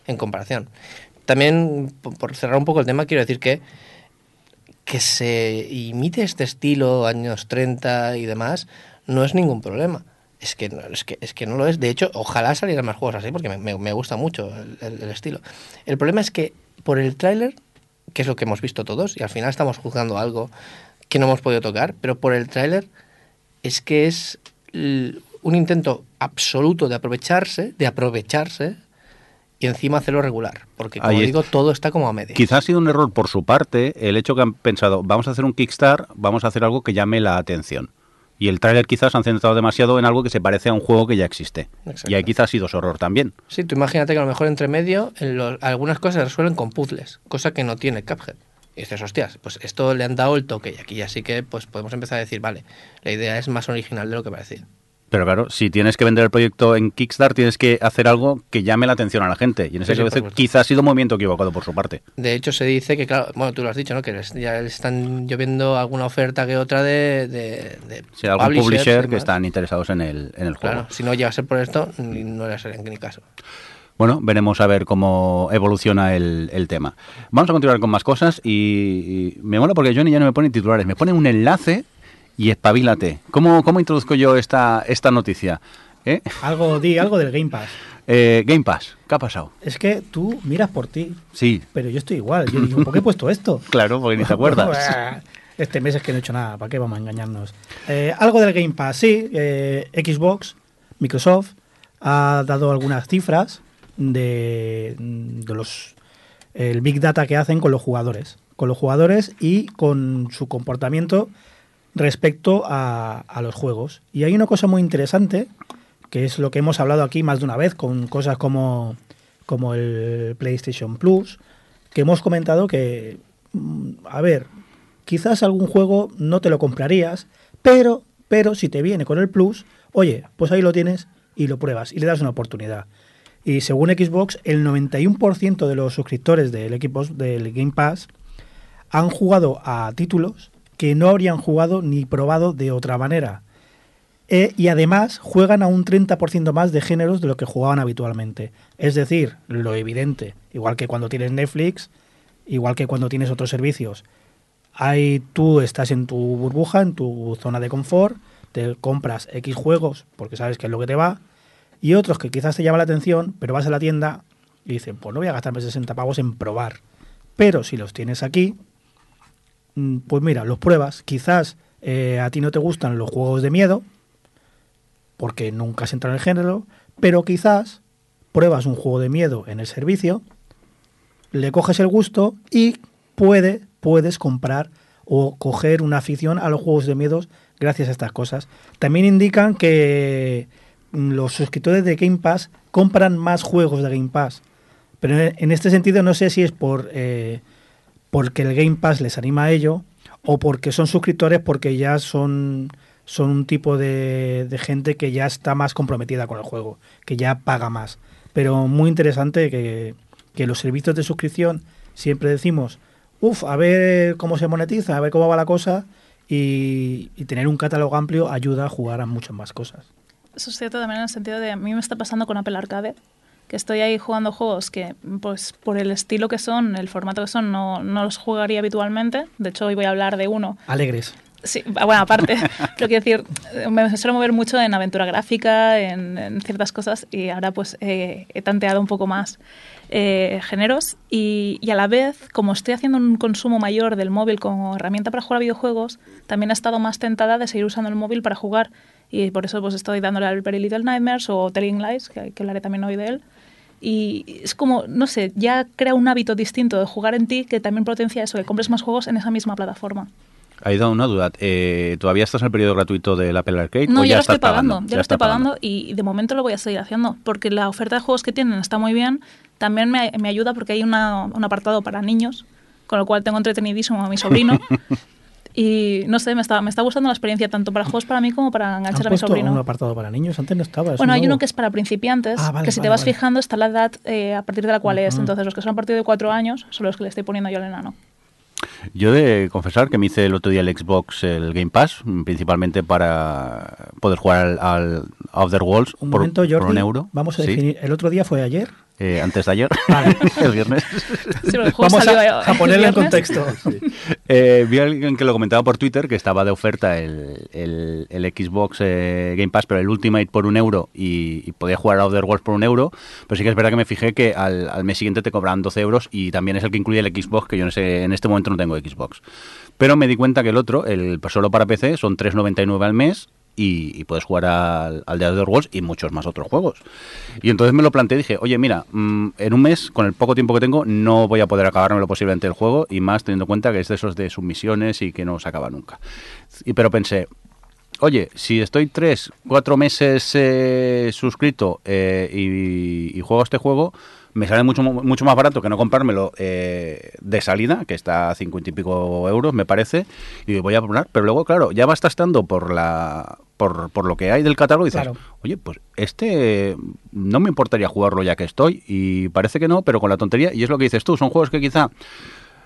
en comparación. También, po- por cerrar un poco el tema, quiero decir que que se imite este estilo, años 30 y demás, no es ningún problema. Es que, no, es, que, es que no lo es. De hecho, ojalá salieran más juegos así, porque me, me- me gusta mucho el, el- el estilo. El problema es que por el tráiler, que es lo que hemos visto todos, y al final estamos juzgando algo que no hemos podido tocar, pero por el tráiler es que es un intento absoluto de aprovecharse, de aprovecharse, y encima hacerlo regular. Porque, como
Ahí
digo, todo está como a medias.
Quizás ha sido un error por su parte el hecho que han pensado, vamos a hacer un Kickstarter, vamos a hacer algo que llame la atención. Y el tráiler quizás han centrado demasiado en algo que se parece a un juego que ya existe.
Exacto.
Y ahí quizás ha sido su error también.
Sí, tú imagínate que a lo mejor entre medio en los- algunas cosas se resuelven con puzzles, cosa que no tiene Cuphead. Y dices, hostias, pues esto le han dado el toque y aquí ya sí que pues podemos empezar a decir, vale, la idea es más original de lo que parecía.
Pero claro, si tienes que vender el proyecto en Kickstarter, tienes que hacer algo que llame la atención a la gente. Y en ese
Sí, sí,
caso, quizás ha sido un movimiento equivocado por su parte.
De hecho, se dice que, claro, bueno, tú lo has dicho, ¿no? Que les- ya les están lloviendo alguna oferta que otra de, de,
hay algún publisher que están interesados en el, en el juego.
Claro, si no llega a ser por esto, no le harían ni caso.
Bueno, veremos a ver cómo evoluciona el, el tema. Vamos a continuar con más cosas y, y me mola porque Johnny ya no me pone titulares, me pone un enlace y espabilate. ¿Cómo, cómo introduzco yo esta, esta noticia? ¿Eh?
Algo, di algo del Game Pass.
Eh, Game Pass, ¿qué ha pasado?
Es que tú miras por ti,
Sí,
pero yo estoy igual. Yo digo, ¿por qué he puesto esto?
claro, porque ni te acuerdas.
Este mes es que no he hecho nada, ¿para qué vamos a engañarnos? Eh, algo del Game Pass, sí. Xbox, Microsoft, ha dado algunas cifras de, de los el Big Data que hacen con los jugadores. Con los jugadores y con su comportamiento respecto a, los juegos. Y hay una cosa muy interesante, que es lo que hemos hablado aquí más de una vez, con cosas como, como el PlayStation Plus, que hemos comentado que, mm, a ver, quizás algún juego no te lo comprarías, pero, pero si te viene con el Plus, oye, pues ahí lo tienes y lo pruebas y le das una oportunidad. Y según Xbox, el 91% de los suscriptores del equipo del Game Pass han jugado a títulos que no habrían jugado ni probado de otra manera. E- y además juegan a un 30% más de géneros de lo que jugaban habitualmente. Es decir, lo evidente, igual que cuando tienes Netflix, igual que cuando tienes otros servicios. Ahí tú estás en tu burbuja, en tu zona de confort, te compras X juegos porque sabes que es lo que te va, y otros que quizás te llama la atención, pero vas a la tienda y dices, pues no voy a gastarme 60 pavos en probar. Pero si los tienes aquí, pues mira, los pruebas. Quizás eh, a ti no te gustan los juegos de miedo, porque nunca has entrado en el género, pero quizás pruebas un juego de miedo en el servicio, le coges el gusto y puede, puedes comprar o coger una afición a los juegos de miedos gracias a estas cosas. También indican que mm, los suscriptores de Game Pass compran más juegos de Game Pass. Pero en en este sentido no sé si es por eh, porque el Game Pass les anima a ello o porque son suscriptores porque ya son, son un tipo de, gente que ya está más comprometida con el juego, que ya paga más. Pero muy interesante que, que los servicios de suscripción siempre decimos, uff, a ver cómo se monetiza, a ver cómo va la cosa y, y tener un catálogo amplio ayuda a jugar a muchas más cosas.
Eso es cierto también en el sentido de a mí me está pasando con Apple Arcade, que estoy ahí jugando juegos que, pues por el estilo que son, el formato que son, no, no los jugaría habitualmente. De hecho, hoy voy a hablar de uno.
Alegres.
Sí, ah, bueno, aparte, pero quiero decir, me suelo mover mucho en aventura gráfica, en, en ciertas cosas, y ahora pues eh, he tanteado un poco más eh, géneros y, y a la vez, como estoy haciendo un consumo mayor del móvil como herramienta para jugar a videojuegos, también he estado más tentada de seguir usando el móvil para jugar y por eso pues estoy dándole al Very Little Nightmares o Telling Lies, que, que hablaré también hoy de él. Y es como, no sé, ya crea un hábito distinto de jugar en ti que también potencia eso, que compres más juegos en esa misma plataforma.
Ha ido una duda. Eh, ¿Todavía estás en el periodo gratuito del Apple Arcade?
No,
o
ya, lo estoy pagando,
pagando?
ya lo estoy pagando y de momento lo voy a seguir haciendo porque la oferta de juegos que tienen está muy bien. También me, me ayuda porque hay una- un apartado para niños, con lo cual tengo entretenidísimo a mi sobrino. y no sé, me está, me está gustando la experiencia tanto para juegos para mí como para
¿Han
enganchar a mi
puesto un
sobrino.
apartado para niños? Antes no estaba. es
Bueno, hay uno que es para principiantes,
Ah, vale,
que si te
vale,
vas
vale.
fijando está la edad eh, a partir de la cual es.
Ujú.
Entonces los que son a partir de cuatro años son los que le estoy poniendo yo al enano.
Yo he de confesar que me hice el otro día el Xbox, el Game Pass, principalmente para poder jugar al, al Outer Worlds
Un
por,
momento,
por
Jordi.
un euro.
Vamos a
Sí,
definir. El otro día fue ayer.
eh, antes de ayer,
Vale.
el viernes.
Sí, el
Vamos a,
eh,
a ponerlo en contexto.
Eh, vi a alguien que lo comentaba por Twitter que estaba de oferta el, el- el Xbox eh, Game Pass, pero el Ultimate por un euro y, y podía jugar a Outer Worlds por un euro. Pero sí que es verdad que me fijé que al, al mes siguiente te cobran 12 euros y también es el que incluye el Xbox, que yo en, ese- en este momento no tengo Xbox. Pero me di cuenta que el otro, el solo para PC, son 3,99 al mes. Y, puedes jugar al, al Outer Worlds y muchos más otros juegos. Y entonces me lo planteé dije, oye, mira, mm, en un mes, con el poco tiempo que tengo, no voy a poder acabármelo posiblemente el juego, y más teniendo en cuenta que es de esos de submisiones y que no se acaba nunca. Y pero pensé, oye, si estoy tres, cuatro meses eh, suscrito eh, y, y juego este juego, me sale mucho, mucho más barato que no comprármelo eh, de salida, que está a 50 y pico euros, me parece, y voy a poner. Pero luego, claro, ya vas tastando por la por, por lo que hay del catálogo y dices,
Claro.
oye, pues este no me importaría jugarlo ya que estoy, y parece que no, pero con la tontería, y es lo que dices tú, son juegos que quizá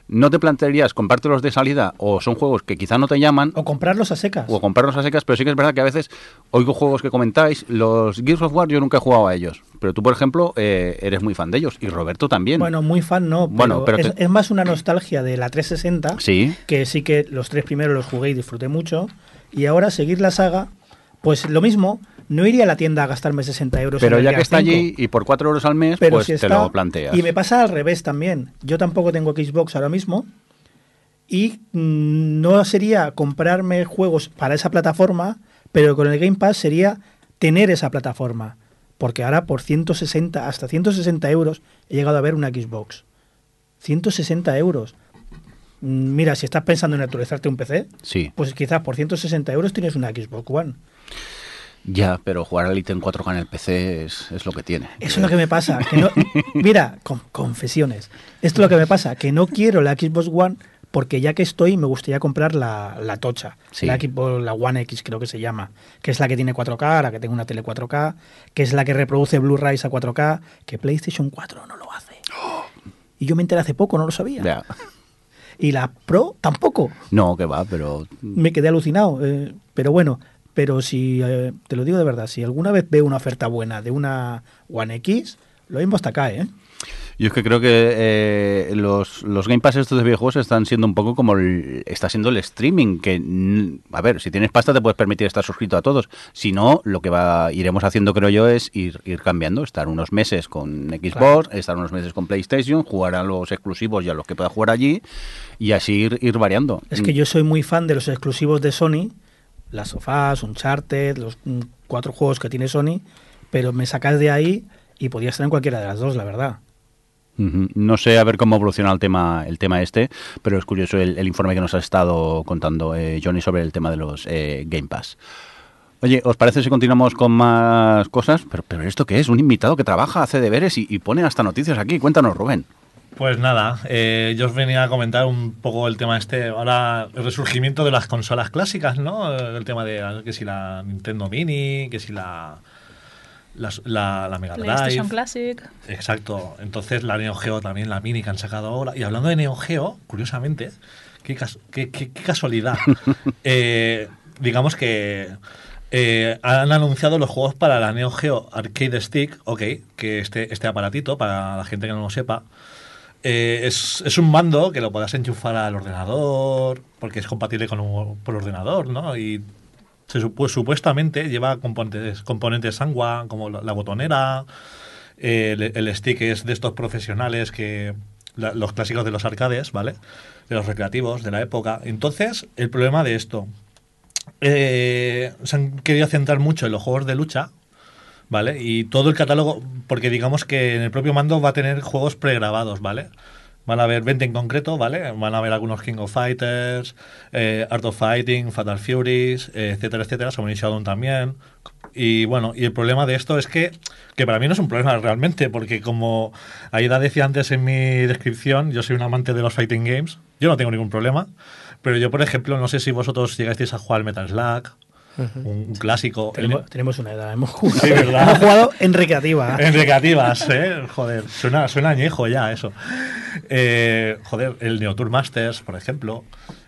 no te plantearías comprártelos de salida, o son juegos que quizá no te llaman,
O comprarlos a secas.
o comprarlos a secas, pero sí que es verdad que a veces oigo juegos que comentáis. Los Gears of War yo nunca he jugado a ellos, pero tú, por ejemplo, eh, eres muy fan de ellos y Roberto también.
Bueno, muy fan no, pero,
Bueno, pero
es,
te-
es más una nostalgia de la 360,
sí,
que sí que los tres primeros los jugué y disfruté mucho, y ahora seguir la saga, pues lo mismo, no iría a la tienda a gastarme 60 euros.
pero ya que está
5,
allí y por 4 euros al mes,
pero
pues
si
te
está-
lo planteas.
Y me pasa al revés también. Yo tampoco tengo Xbox ahora mismo. Y mm, no sería comprarme juegos para esa plataforma, pero con el Game Pass sería tener esa plataforma. Porque ahora por 160, hasta 160 euros he llegado a ver una Xbox. 160 euros. Mm, Mira, si estás pensando en actualizarte un PC,
Sí,
pues quizás por 160 euros tienes una Xbox One.
Ya, pero jugar al ítem 4K en el PC es, es lo que tiene.
Eso es lo que me pasa. Que no, mira, con- confesiones. Esto es lo que me pasa, que no quiero la Xbox One porque ya que estoy me gustaría comprar la, la tocha.
Sí.
La, Xbox- la One X creo que se llama. Que es la que tiene 4K, la que tengo una tele 4K, que es la que reproduce Blu-rays a 4K, que PlayStation 4 no lo hace. Y yo me enteré hace poco, no lo sabía.
Ya.
Y la Pro tampoco.
No, que va, pero
Me quedé alucinado. eh, pero bueno, pero si, eh, te lo digo de verdad, si alguna vez veo una oferta buena de una One X, lo mismo hasta acá, ¿eh?
Yo es que creo que eh, los, los Game Pass estos de videojuegos están siendo un poco como el, está siendo el streaming, que a ver, si tienes pasta te puedes permitir estar suscrito a todos. Si no, lo que va iremos haciendo creo yo es ir, ir cambiando, estar unos meses con Xbox, estar unos meses con PlayStation, jugar a los exclusivos y a los que pueda jugar allí y así ir, ir variando.
Es que
Mm,
yo soy muy fan de los exclusivos de Sony, las sofás, Uncharted, los mm, cuatro juegos que tiene Sony, pero me sacas de ahí y podía estar en cualquiera de las dos, la verdad.
No sé a ver cómo evoluciona el tema, el tema este, pero es curioso el, informe que nos ha estado contando eh, Johnny sobre el tema de los eh, Game Pass. Oye, ¿os parece si continuamos con más cosas? Pero, pero ¿esto qué es? Un invitado que trabaja, hace deberes y pone hasta noticias aquí. Cuéntanos, Rubén.
Pues nada, eh, yo os venía a comentar un poco el tema este, ahora el resurgimiento de las consolas clásicas, ¿no? El tema de que si la Nintendo Mini, que si la, la, la, la Mega
PlayStation
Drive.
Classic.
Exacto, entonces la Neo Geo también, la Mini que han sacado ahora. Y hablando de Neo Geo, curiosamente, qué, cas- qué- qué- qué casualidad. Eh, digamos que eh, han anunciado los juegos para la Neo Geo Arcade Stick, ok, que este, este aparatito, para la gente que no lo sepa, eh, es, es un mando que lo podrás enchufar al ordenador, porque es compatible con un por ordenador, ¿no? Y se supu- supuestamente lleva componentes, componentes como la, botonera, eh, el, stick es de estos profesionales que los clásicos de los arcades, ¿vale? De los recreativos de la época. Entonces, el problema de esto, eh, se han querido centrar mucho en los juegos de lucha, ¿vale? Y todo el catálogo, porque digamos que en el propio mando va a tener juegos pregrabados, ¿vale? Van a haber 20 en concreto, ¿vale? Van a haber algunos King of Fighters, eh, Art of Fighting, Fatal Furies, eh, etcétera, etcétera, Summoning Shodown también. Y bueno, y el problema de esto es que, que para mí no es un problema realmente, porque como Aida decía antes en mi descripción, yo soy un amante de los fighting games, yo no tengo ningún problema, pero yo, por ejemplo, no sé si vosotros llegasteis a jugar al Metal Slug, un, un clásico.
Tenemos, tenemos una edad, hemos jugado,
Sí,
hemos jugado en recreativa.
En recreativas, ¿eh? Joder, suena, suena añejo ya eso. Eh, joder, el Neo Tour Masters, por ejemplo.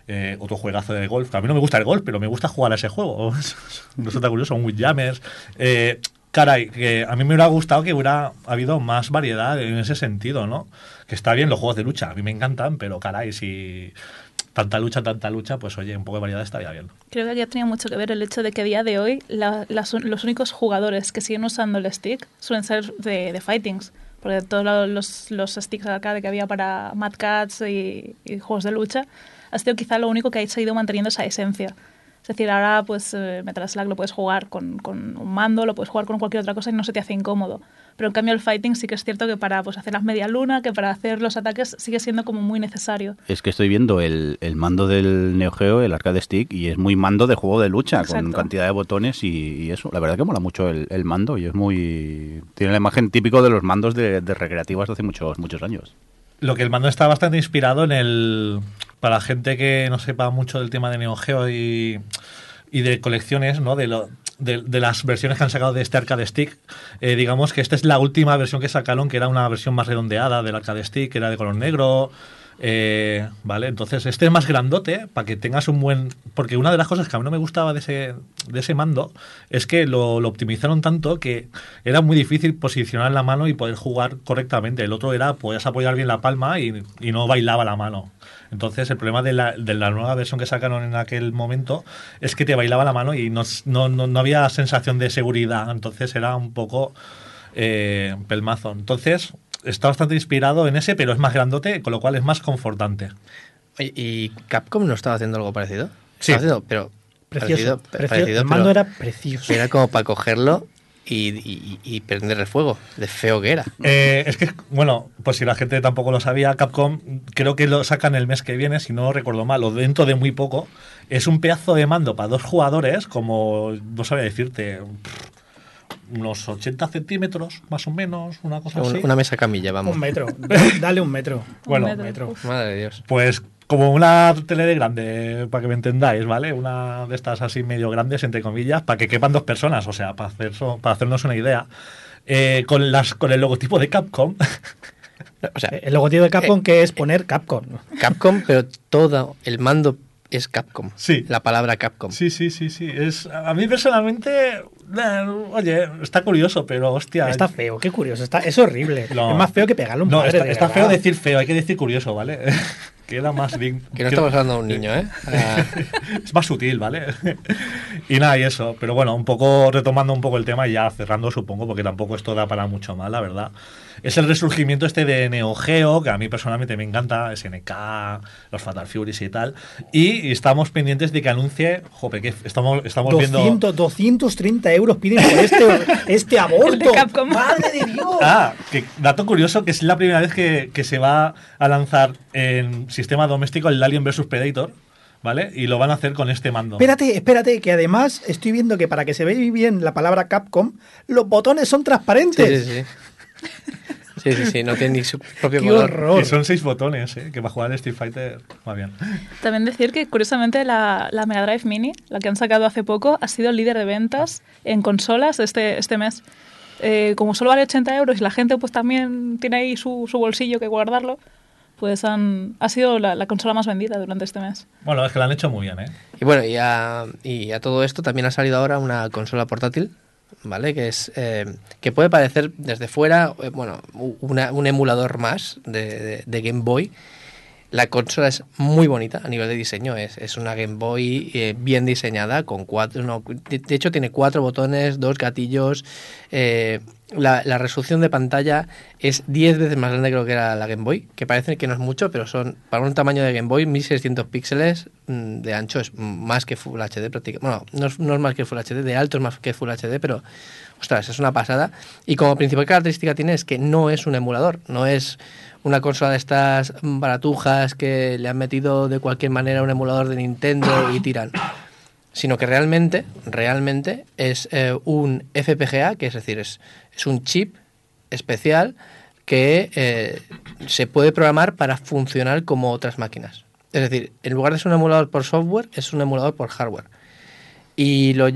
eh, otro juegazo de golf. A mí no me gusta el golf, pero me gusta jugar a ese juego. Resulta curioso, un Windjammers. Eh, caray, que a mí me hubiera gustado que hubiera habido más variedad en ese sentido, ¿no? Que está bien los juegos de lucha, a mí me encantan, pero caray, si tanta lucha, tanta lucha, pues oye, un poco de variedad estaría bien.
Creo que aquí ha tenido mucho que ver el hecho de que a día de hoy los únicos jugadores que siguen usando el stick suelen ser de, de fightings. Porque todos lo- los, los sticks arcade que había para Mad Cats y, y juegos de lucha ha sido quizá lo único que ha seguido manteniendo esa esencia. Es decir, ahora pues eh, Metal Slug lo puedes jugar con, con un mando, lo puedes jugar con cualquier otra cosa y no se te hace incómodo. Pero en cambio el fighting sí que es cierto que para pues, hacer las media luna, que para hacer los ataques sigue siendo como muy necesario.
Es que estoy viendo el, el mando del Neo Geo, el arcade stick, y es muy mando de juego de lucha, con
Exacto.
cantidad de botones y, y eso. La verdad que mola mucho el, el mando y es muy... Tiene la imagen típico de los mandos de, de recreativas de hace muchos, muchos años.
Lo que el mando está bastante inspirado en el. Para gente que no sepa mucho del tema de Neo Geo y, y de colecciones, ¿no? De, lo, de, de las versiones que han sacado de este arcade stick, eh, digamos que esta es la última versión que sacaron, que era una versión más redondeada del arcade stick, que era de color negro. Eh, vale, entonces este es más grandote para que tengas un buen. Porque una de las cosas que a mí no me gustaba de ese, de ese mando es que lo, lo optimizaron tanto que era muy difícil posicionar la mano y poder jugar correctamente. El otro era, podías apoyar bien la palma y, y no bailaba la mano. Entonces, el problema de la, de la nueva versión que sacaron en aquel momento es que te bailaba la mano y no, no, no, no había sensación de seguridad. Entonces, era un poco eh, pelmazo. Entonces, está bastante inspirado en ese, pero es más grandote, con lo cual es más confortante.
Oye, ¿Y Capcom no estaba haciendo algo parecido?
Sí.
Haciendo, pero
Precioso.
parecido,
precioso.
parecido,
el mando
pero
era precioso.
era como para cogerlo y, y, y prender el fuego, de feo que era.
Eh, es que, bueno, pues si la gente tampoco lo sabía, Capcom creo que lo sacan el mes que viene, si no recuerdo mal, o dentro de muy poco. Es un pedazo de mando para dos jugadores, como, no sabía decirte, unos 80 centímetros, más o menos, una cosa así.
Un- Una mesa camilla, vamos.
Un metro. Dale un metro.
Bueno,
Un metro. Uf.
Madre de Dios.
Pues como una tele de grande, para que me entendáis, ¿vale? Una de estas así medio grandes, entre comillas, para que quepan dos personas, o sea, para, hacer so- para hacernos una idea. Eh, con, las, con el logotipo de Capcom.
O sea,
El logotipo de Capcom que es poner Capcom.
Capcom, pero todo el mando es Capcom.
Sí.
La palabra Capcom.
Sí, sí, sí, sí. Es, a mí personalmente, eh, oye, está curioso, pero hostia.
Está feo, qué curioso. Está, es horrible.
No.
Es más feo que pegarle a un
No,
padre,
está,
de
está
verdad.
feo decir feo, hay que decir curioso, ¿vale? Queda más digno.
Que no estamos hablando de un niño, ¿eh?
Es más sutil, ¿vale? y nada, y eso. Pero bueno, un poco retomando un poco el tema y ya cerrando, supongo, porque tampoco esto da para mucho más, la verdad. Es el resurgimiento este de Neo Geo, que a mí personalmente me encanta, SNK, los Fatal Furies y tal. Y estamos pendientes de que anuncie, jope, que estamos, estamos viendo...
200, 230 euros piden por este, este aborto.
El de Capcom.
¡Madre de Dios!
Ah, que, dato curioso, que es la primera vez que, que se va a lanzar en sistema doméstico el Alien vs Predator, ¿vale? Y lo van a hacer con este mando.
Espérate, espérate, que además estoy viendo que para que se vea bien la palabra Capcom, los botones son transparentes.
sí, sí. Sí, sí, sí, no tiene ni su propio
¡Qué
color.
horror!
Y son seis botones, ¿eh? Que va a jugar al Street Fighter va bien.
También decir que curiosamente la, la Mega Drive Mini, la que han sacado hace poco, ha sido el líder de ventas en consolas este, este mes. Eh, como solo vale 80 euros y la gente pues también tiene ahí su, su bolsillo que guardarlo, pues han, ha sido la, la consola más vendida durante este mes.
Bueno, es que lo han hecho muy bien, ¿eh?
Y bueno, y a, y a todo esto también ha salido ahora una consola portátil, ¿vale? Que es eh, que puede parecer desde fuera, eh, bueno, una- un emulador más de Game Boy. La consola es muy bonita a nivel de diseño, es, es una Game Boy eh, bien diseñada, con cuatro, de, hecho tiene cuatro botones, dos gatillos, eh, la, la resolución de pantalla es 10 veces más grande que lo que era la Game Boy, que parece que no es mucho, pero son para un tamaño de Game Boy 1600 píxeles mm, de ancho, es más que Full HD prácticamente. Bueno, no es, no es más que Full HD, de alto es más que Full HD, pero ostras, es una pasada. Y como principal característica tiene es que no es un emulador, no es una consola de estas baratujas que le han metido de cualquier manera un emulador de Nintendo y tiran sino que realmente, realmente es eh, un FPGA, que es decir, es, es un chip especial que eh, se puede programar para funcionar como otras máquinas. Es decir, en lugar de ser un emulador por software, es un emulador por hardware. Y, lo,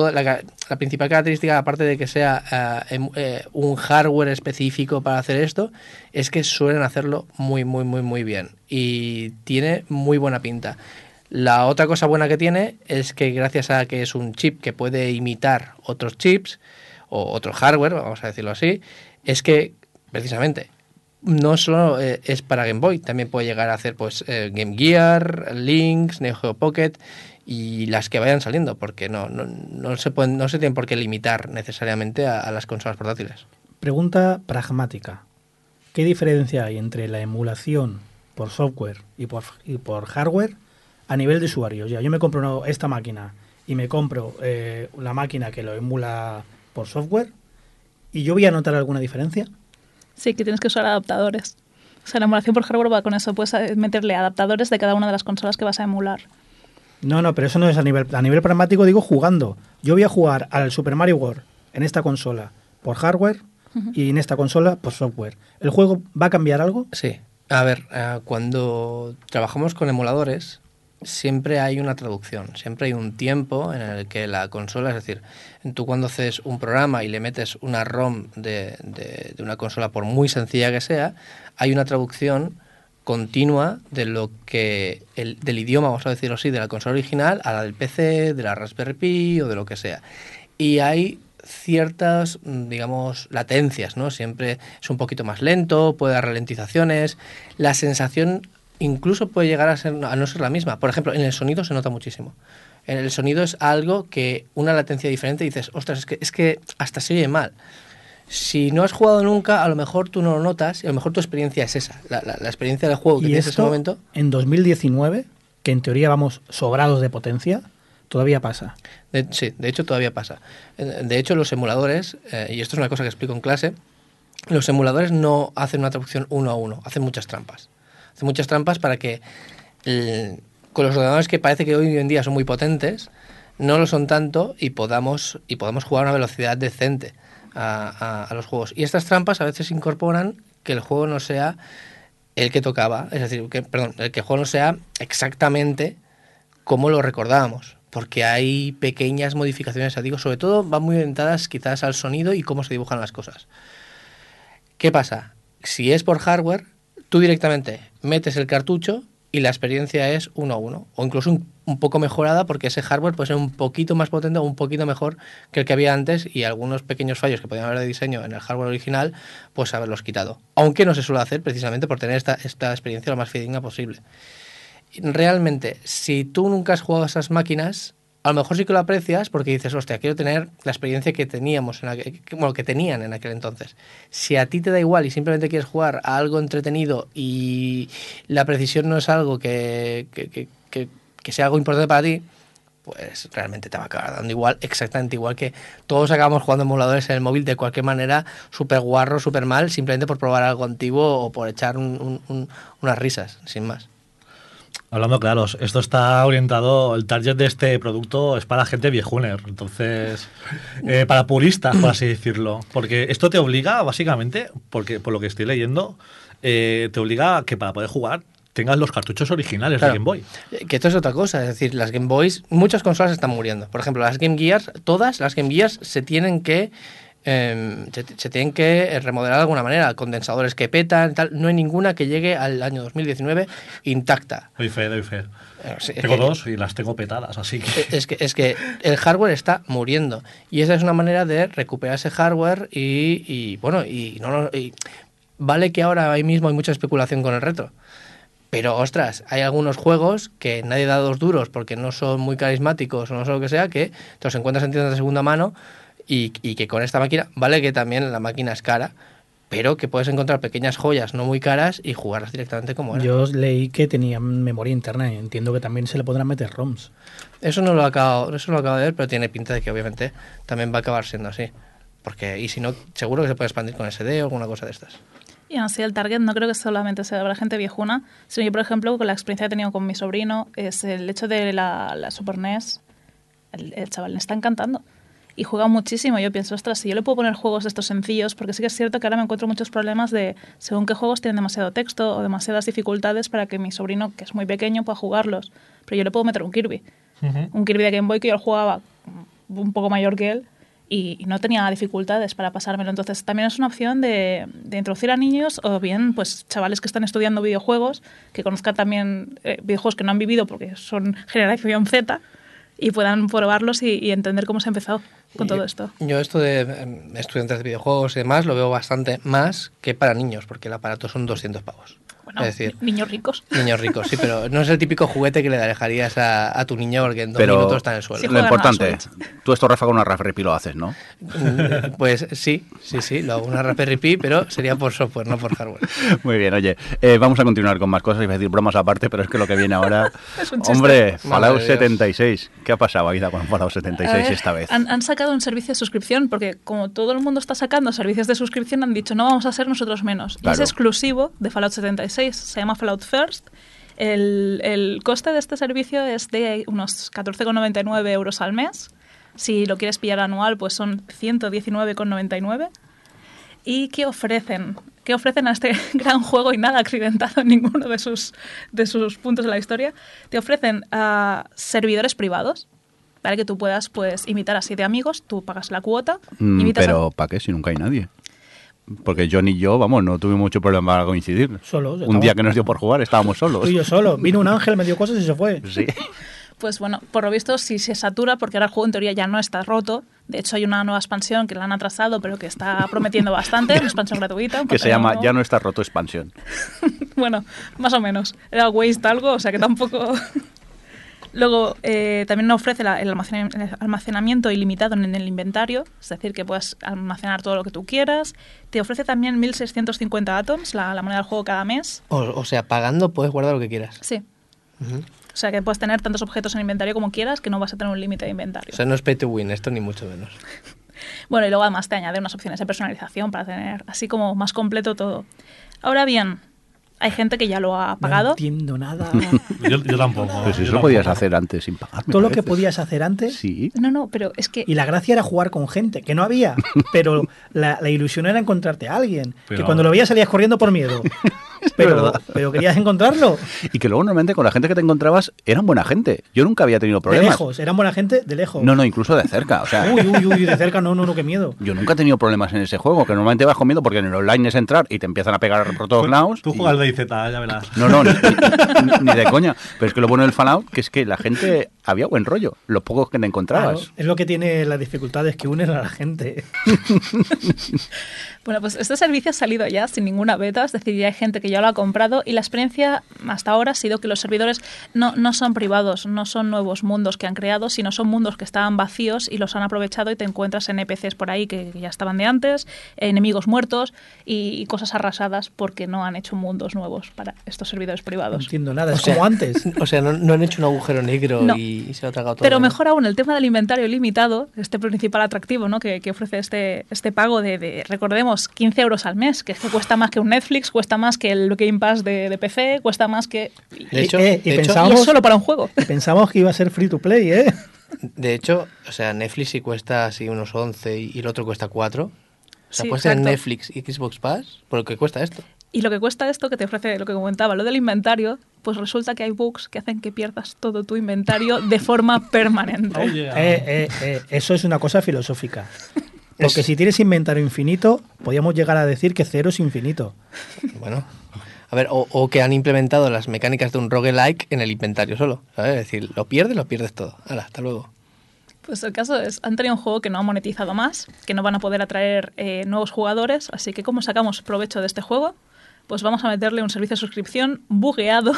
la, la principal característica, aparte de que sea eh, em- eh, un hardware específico para hacer esto, es que suelen hacerlo muy, muy, muy, muy bien. Y tiene muy buena pinta. La otra cosa buena que tiene es que gracias a que es un chip que puede imitar otros chips o otro hardware, vamos a decirlo así, es que precisamente no solo eh, es para Game Boy, también puede llegar a hacer pues eh, Game Gear, Lynx, Neo Geo Pocket y las que vayan saliendo, porque no, no, no se pueden, no se tienen por qué limitar necesariamente a, las consolas portátiles.
Pregunta pragmática. ¿Qué diferencia hay entre la emulación por software y por, y por hardware a nivel de usuarios. Ya, yo me compro esta máquina y me compro eh, la máquina que lo emula por software y yo voy a notar alguna diferencia.
Sí, que tienes que usar adaptadores. O sea, la emulación por hardware va con eso. Puedes eh, meterle adaptadores de cada una de las consolas que vas a emular.
No, no, pero eso no es a nivel, a nivel pragmático, digo jugando. Yo voy a jugar al Super Mario World en esta consola por hardware y en esta consola por software. ¿El juego va a cambiar algo?
Sí. A ver, eh, cuando trabajamos con emuladores, siempre hay una traducción, siempre hay un tiempo en el que la consola, es decir, tú cuando haces un programa y le metes una ROM de, de- una consola, por muy sencilla que sea, hay una traducción continua de lo que el, del idioma, vamos a decirlo así, de la consola original a la del PC, de la Raspberry Pi o de lo que sea. Y hay ciertas, digamos, latencias, ¿no? Siempre es un poquito más lento, puede dar ralentizaciones. La sensación incluso puede llegar a, ser, a no ser la misma. Por ejemplo, en el sonido se nota muchísimo. En el sonido es algo que una latencia diferente dices, ostras, es que, es que hasta se oye mal. Si no has jugado nunca, a lo mejor tú no lo notas y a lo mejor tu experiencia es esa. La, la- la experiencia del juego que
Y
tienes en ese momento.
en 2019, que en teoría vamos sobrados de potencia, todavía pasa.
De- sí, de hecho todavía pasa. Eh, De hecho, los emuladores, eh, y esto es una cosa que explico en clase, los emuladores no hacen una traducción uno a uno, hacen muchas trampas. Muchas trampas para que con los ordenadores que parece que hoy en día son muy potentes, no lo son tanto y podamos, y podamos jugar a una velocidad decente a, los juegos. Y estas trampas a veces incorporan que el juego no sea el que tocaba, es decir, que, perdón, el que el juego no sea exactamente como lo recordábamos, porque hay pequeñas modificaciones, digo, sobre todo van muy orientadas quizás al sonido y cómo se dibujan las cosas. ¿Qué pasa? Si es por hardware, tú directamente metes el cartucho y la experiencia es uno a uno, o incluso un, poco mejorada porque ese hardware puede ser un poquito más potente o un poquito mejor que el que había antes y algunos pequeños fallos que podían haber de diseño en el hardware original, pues haberlos quitado. Aunque no se suele hacer precisamente por tener esta, esta experiencia lo más fidedigna posible realmente, si tú nunca has jugado a esas máquinas, a lo mejor sí que lo aprecias porque dices, hostia, quiero tener la experiencia que teníamos, en aquel, que- bueno, que tenían en aquel entonces. Si a ti te da igual y simplemente quieres jugar a algo entretenido y la precisión no es algo que, que, que- sea algo importante para ti, pues realmente te va a acabar dando igual, exactamente igual que todos acabamos jugando emuladores en el móvil de cualquier manera, súper guarro, súper mal, simplemente por probar algo antiguo o por echar un- un- un- unas risas, sin más.
Hablando claros, esto está orientado, el target de este producto es para gente viejuner, entonces, eh, para puristas, por así decirlo. Porque esto te obliga, básicamente, porque por lo que estoy leyendo, eh, te obliga a que para poder jugar tengas los cartuchos originales
Claro.
de Game Boy.
Eh, Que esto es otra cosa, es decir, las Game Boys, muchas consolas están muriendo. Por ejemplo, las Game Gears, todas las Game Gears se tienen que eh, se, se tienen que eh, remodelar de alguna manera, condensadores que petan, tal. No hay ninguna que llegue al año 2019 intacta.
Doy fe, doy fe.
Eh, sí,
Tengo
eh,
dos y las tengo petadas, así que...
Es que, es que el hardware está muriendo. Y esa es una manera de recuperar ese hardware y, y, bueno, y no no- y vale que ahora ahí mismo hay mucha especulación con el retro. Pero ostras, hay algunos juegos que nadie da dos duros porque no son muy carismáticos o no sé lo que sea, que te los encuentras en tiendas de segunda mano y, y que con esta máquina, vale que también la máquina es cara, pero que puedes encontrar pequeñas joyas no muy caras y jugarlas directamente como era.
Yo leí que tenía memoria interna y entiendo que también se le podrán meter ROMs.
Eso no lo acabo, eso no lo acabo de ver, pero tiene pinta de que obviamente también va a acabar siendo así. Porque, y si no, seguro que se puede expandir con SD o alguna cosa de estas.
Y aún así el target no creo que solamente sea para gente viejuna, sino yo, por ejemplo, con la experiencia que he tenido con mi sobrino, es el hecho de la, la Super NES, el, el chaval le está encantando. Y juega muchísimo. Yo pienso, ostras, si yo le puedo poner juegos de estos sencillos, porque sí que es cierto que ahora me encuentro muchos problemas de según qué juegos tienen demasiado texto o demasiadas dificultades para que mi sobrino, que es muy pequeño, pueda jugarlos. Pero yo le puedo meter un Kirby. Un Kirby de Game Boy que yo jugaba un poco mayor que él y, y no tenía dificultades para pasármelo. Entonces también es una opción de, de introducir a niños o bien pues chavales que están estudiando videojuegos, que conozcan también eh, videojuegos que no han vivido porque son generación Z y puedan probarlos y, y entender cómo se ha empezado con todo esto.
Yo esto de em, estudiantes de videojuegos y demás lo veo bastante más que para niños, porque el aparato son 200 pavos.
Bueno,
es decir,
ni- niños ricos.
niños ricos, sí, pero no es el típico juguete que le dejarías a, a tu niño porque en dos
Pero
minutos está en el suelo.
Sí,
lo importante, tú esto Rafa con una Raspberry Pi lo haces, ¿no?
Mm, Pues sí, sí, sí, lo hago una Raspberry Pi, pero sería por software, no por hardware.
Muy bien, oye, eh, vamos a continuar con más cosas, iba a decir bromas aparte, pero es que lo que viene ahora...
Es un.
Hombre, Fallout
Madre de Dios.
76. ¿Qué ha pasado, Aida, con Fallout 76
Eh,
esta vez?
Han, han sacado un servicio de suscripción porque como todo el mundo está sacando servicios de suscripción han dicho no vamos a ser nosotros menos. Y es exclusivo de Fallout 76, se llama Fallout First. El, el coste de este servicio es de unos 14,99 euros al mes. Si lo quieres pillar anual, pues son 119,99. ¿Y qué ofrecen? ¿Qué ofrecen a este gran juego y nada accidentado en ninguno de sus, de sus puntos de la historia? Te ofrecen ah, servidores privados, ¿vale? Que tú puedas pues invitar a siete amigos, tú pagas la cuota,
Mm,
invitas a-
pero ¿para qué si nunca hay nadie? Porque John y yo, vamos, no tuvimos mucho problema para coincidir.
Solos,
Un día que nos dio por jugar estábamos solos.
Tú y yo solo. Vino un ángel, me dio cosas y se fue.
Sí.
Pues bueno, por lo visto si se satura, porque ahora el juego en teoría ya no está roto. De hecho, hay una nueva expansión que la han atrasado, pero que está prometiendo bastante, una expansión gratuita.
Que se llama
nuevo.
Ya no está roto expansión.
Bueno, más o menos. Era waste algo, o sea que tampoco... Luego, eh, también ofrece la- el almacena- el almacenamiento ilimitado en el inventario, es decir, que puedes almacenar todo lo que tú quieras. Te ofrece también 1650 atoms, la, la moneda del juego cada mes.
O, o sea, pagando puedes guardar lo que quieras.
Sí. O sea que puedes tener tantos objetos en inventario como quieras, que no vas a tener un límite de inventario.
O sea, no es pay to win, esto ni mucho menos.
Bueno, y luego además te añade unas opciones de personalización para tener así como más completo todo. Ahora bien, hay gente que ya lo ha
No
pagado.
entiendo nada.
Yo, yo tampoco.
Pues
yo
eso lo podías
tampoco.
hacer antes sin pagar.
Todo lo que podías hacer antes.
Sí.
No, no, pero es que
Y la gracia era jugar con gente, que no había, pero la, la ilusión era encontrarte a alguien.
Pero-
que cuando lo veías salías corriendo por miedo. Pero, pero querías encontrarlo.
Y que luego normalmente con la gente que te encontrabas eran buena gente. Yo nunca había tenido
De
problemas.
lejos, eran buena gente de lejos.
No, no, incluso de cerca. O sea,
Uy, uy, uy, de cerca, no, no, no, qué miedo.
yo nunca he tenido problemas en ese juego, que normalmente vas comiendo porque en el online es entrar y te empiezan a pegar por todos lados.
Tú
y-
juegas de IZ, ya verás.
No, no, ni, ni- ni de coña. Pero es que lo bueno del Fallout que es que la gente había buen rollo. Los pocos que te encontrabas.
Claro, es lo que tiene las dificultades que unen a la gente.
Bueno, pues este servicio ha salido ya sin ninguna beta, es decir, ya hay gente que ya lo ha comprado y la experiencia hasta ahora ha sido que los servidores no, no son privados, no son nuevos mundos que han creado, sino son mundos que estaban vacíos y los han aprovechado y te encuentras NPCs por ahí que, que ya estaban de antes, enemigos muertos y, y cosas arrasadas porque no han hecho mundos nuevos para estos servidores
No
privados.
entiendo nada,
O
es
sea,
como antes.
O sea, no, no han hecho un agujero negro
No.
y, y se lo ha tragado todo.
Pero
¿no?
mejor aún, el tema del inventario limitado, este principal atractivo ¿no? que, que ofrece este, este pago de, de, recordemos, 15 euros al mes, que es que cuesta más que un Netflix, cuesta más que el Game Pass de, de PC, cuesta más que...
De hecho,
Eh, eh, y
de, hecho
pensaba-
Y
Vamos.
es solo para un juego.
Y Pensamos que iba a ser free to play, ¿eh?
de hecho, o sea, Netflix sí cuesta así unos 11 y, y el otro cuesta 4. O sea,
Sí,
tener
exacto.
Netflix y Xbox Pass por lo que cuesta esto.
Y lo que cuesta esto, que te ofrece lo que comentaba, lo del inventario, pues resulta que hay bugs que hacen que pierdas todo tu inventario de forma permanente.
Oh, yeah.
Eh, eh, eh, Eso es una cosa filosófica. Porque
Es-
si tienes inventario infinito, podríamos llegar a decir que cero es infinito.
Bueno. A ver, o, o que han implementado las mecánicas de un roguelike en el inventario solo. ¿sabes? Es decir, lo pierdes, lo pierdes todo. Hala, hasta luego.
Pues el caso es, han tenido un juego que no ha monetizado más, que no van a poder atraer eh, nuevos jugadores, así que ¿cómo sacamos provecho de este juego? Pues vamos a meterle un servicio de suscripción bugueado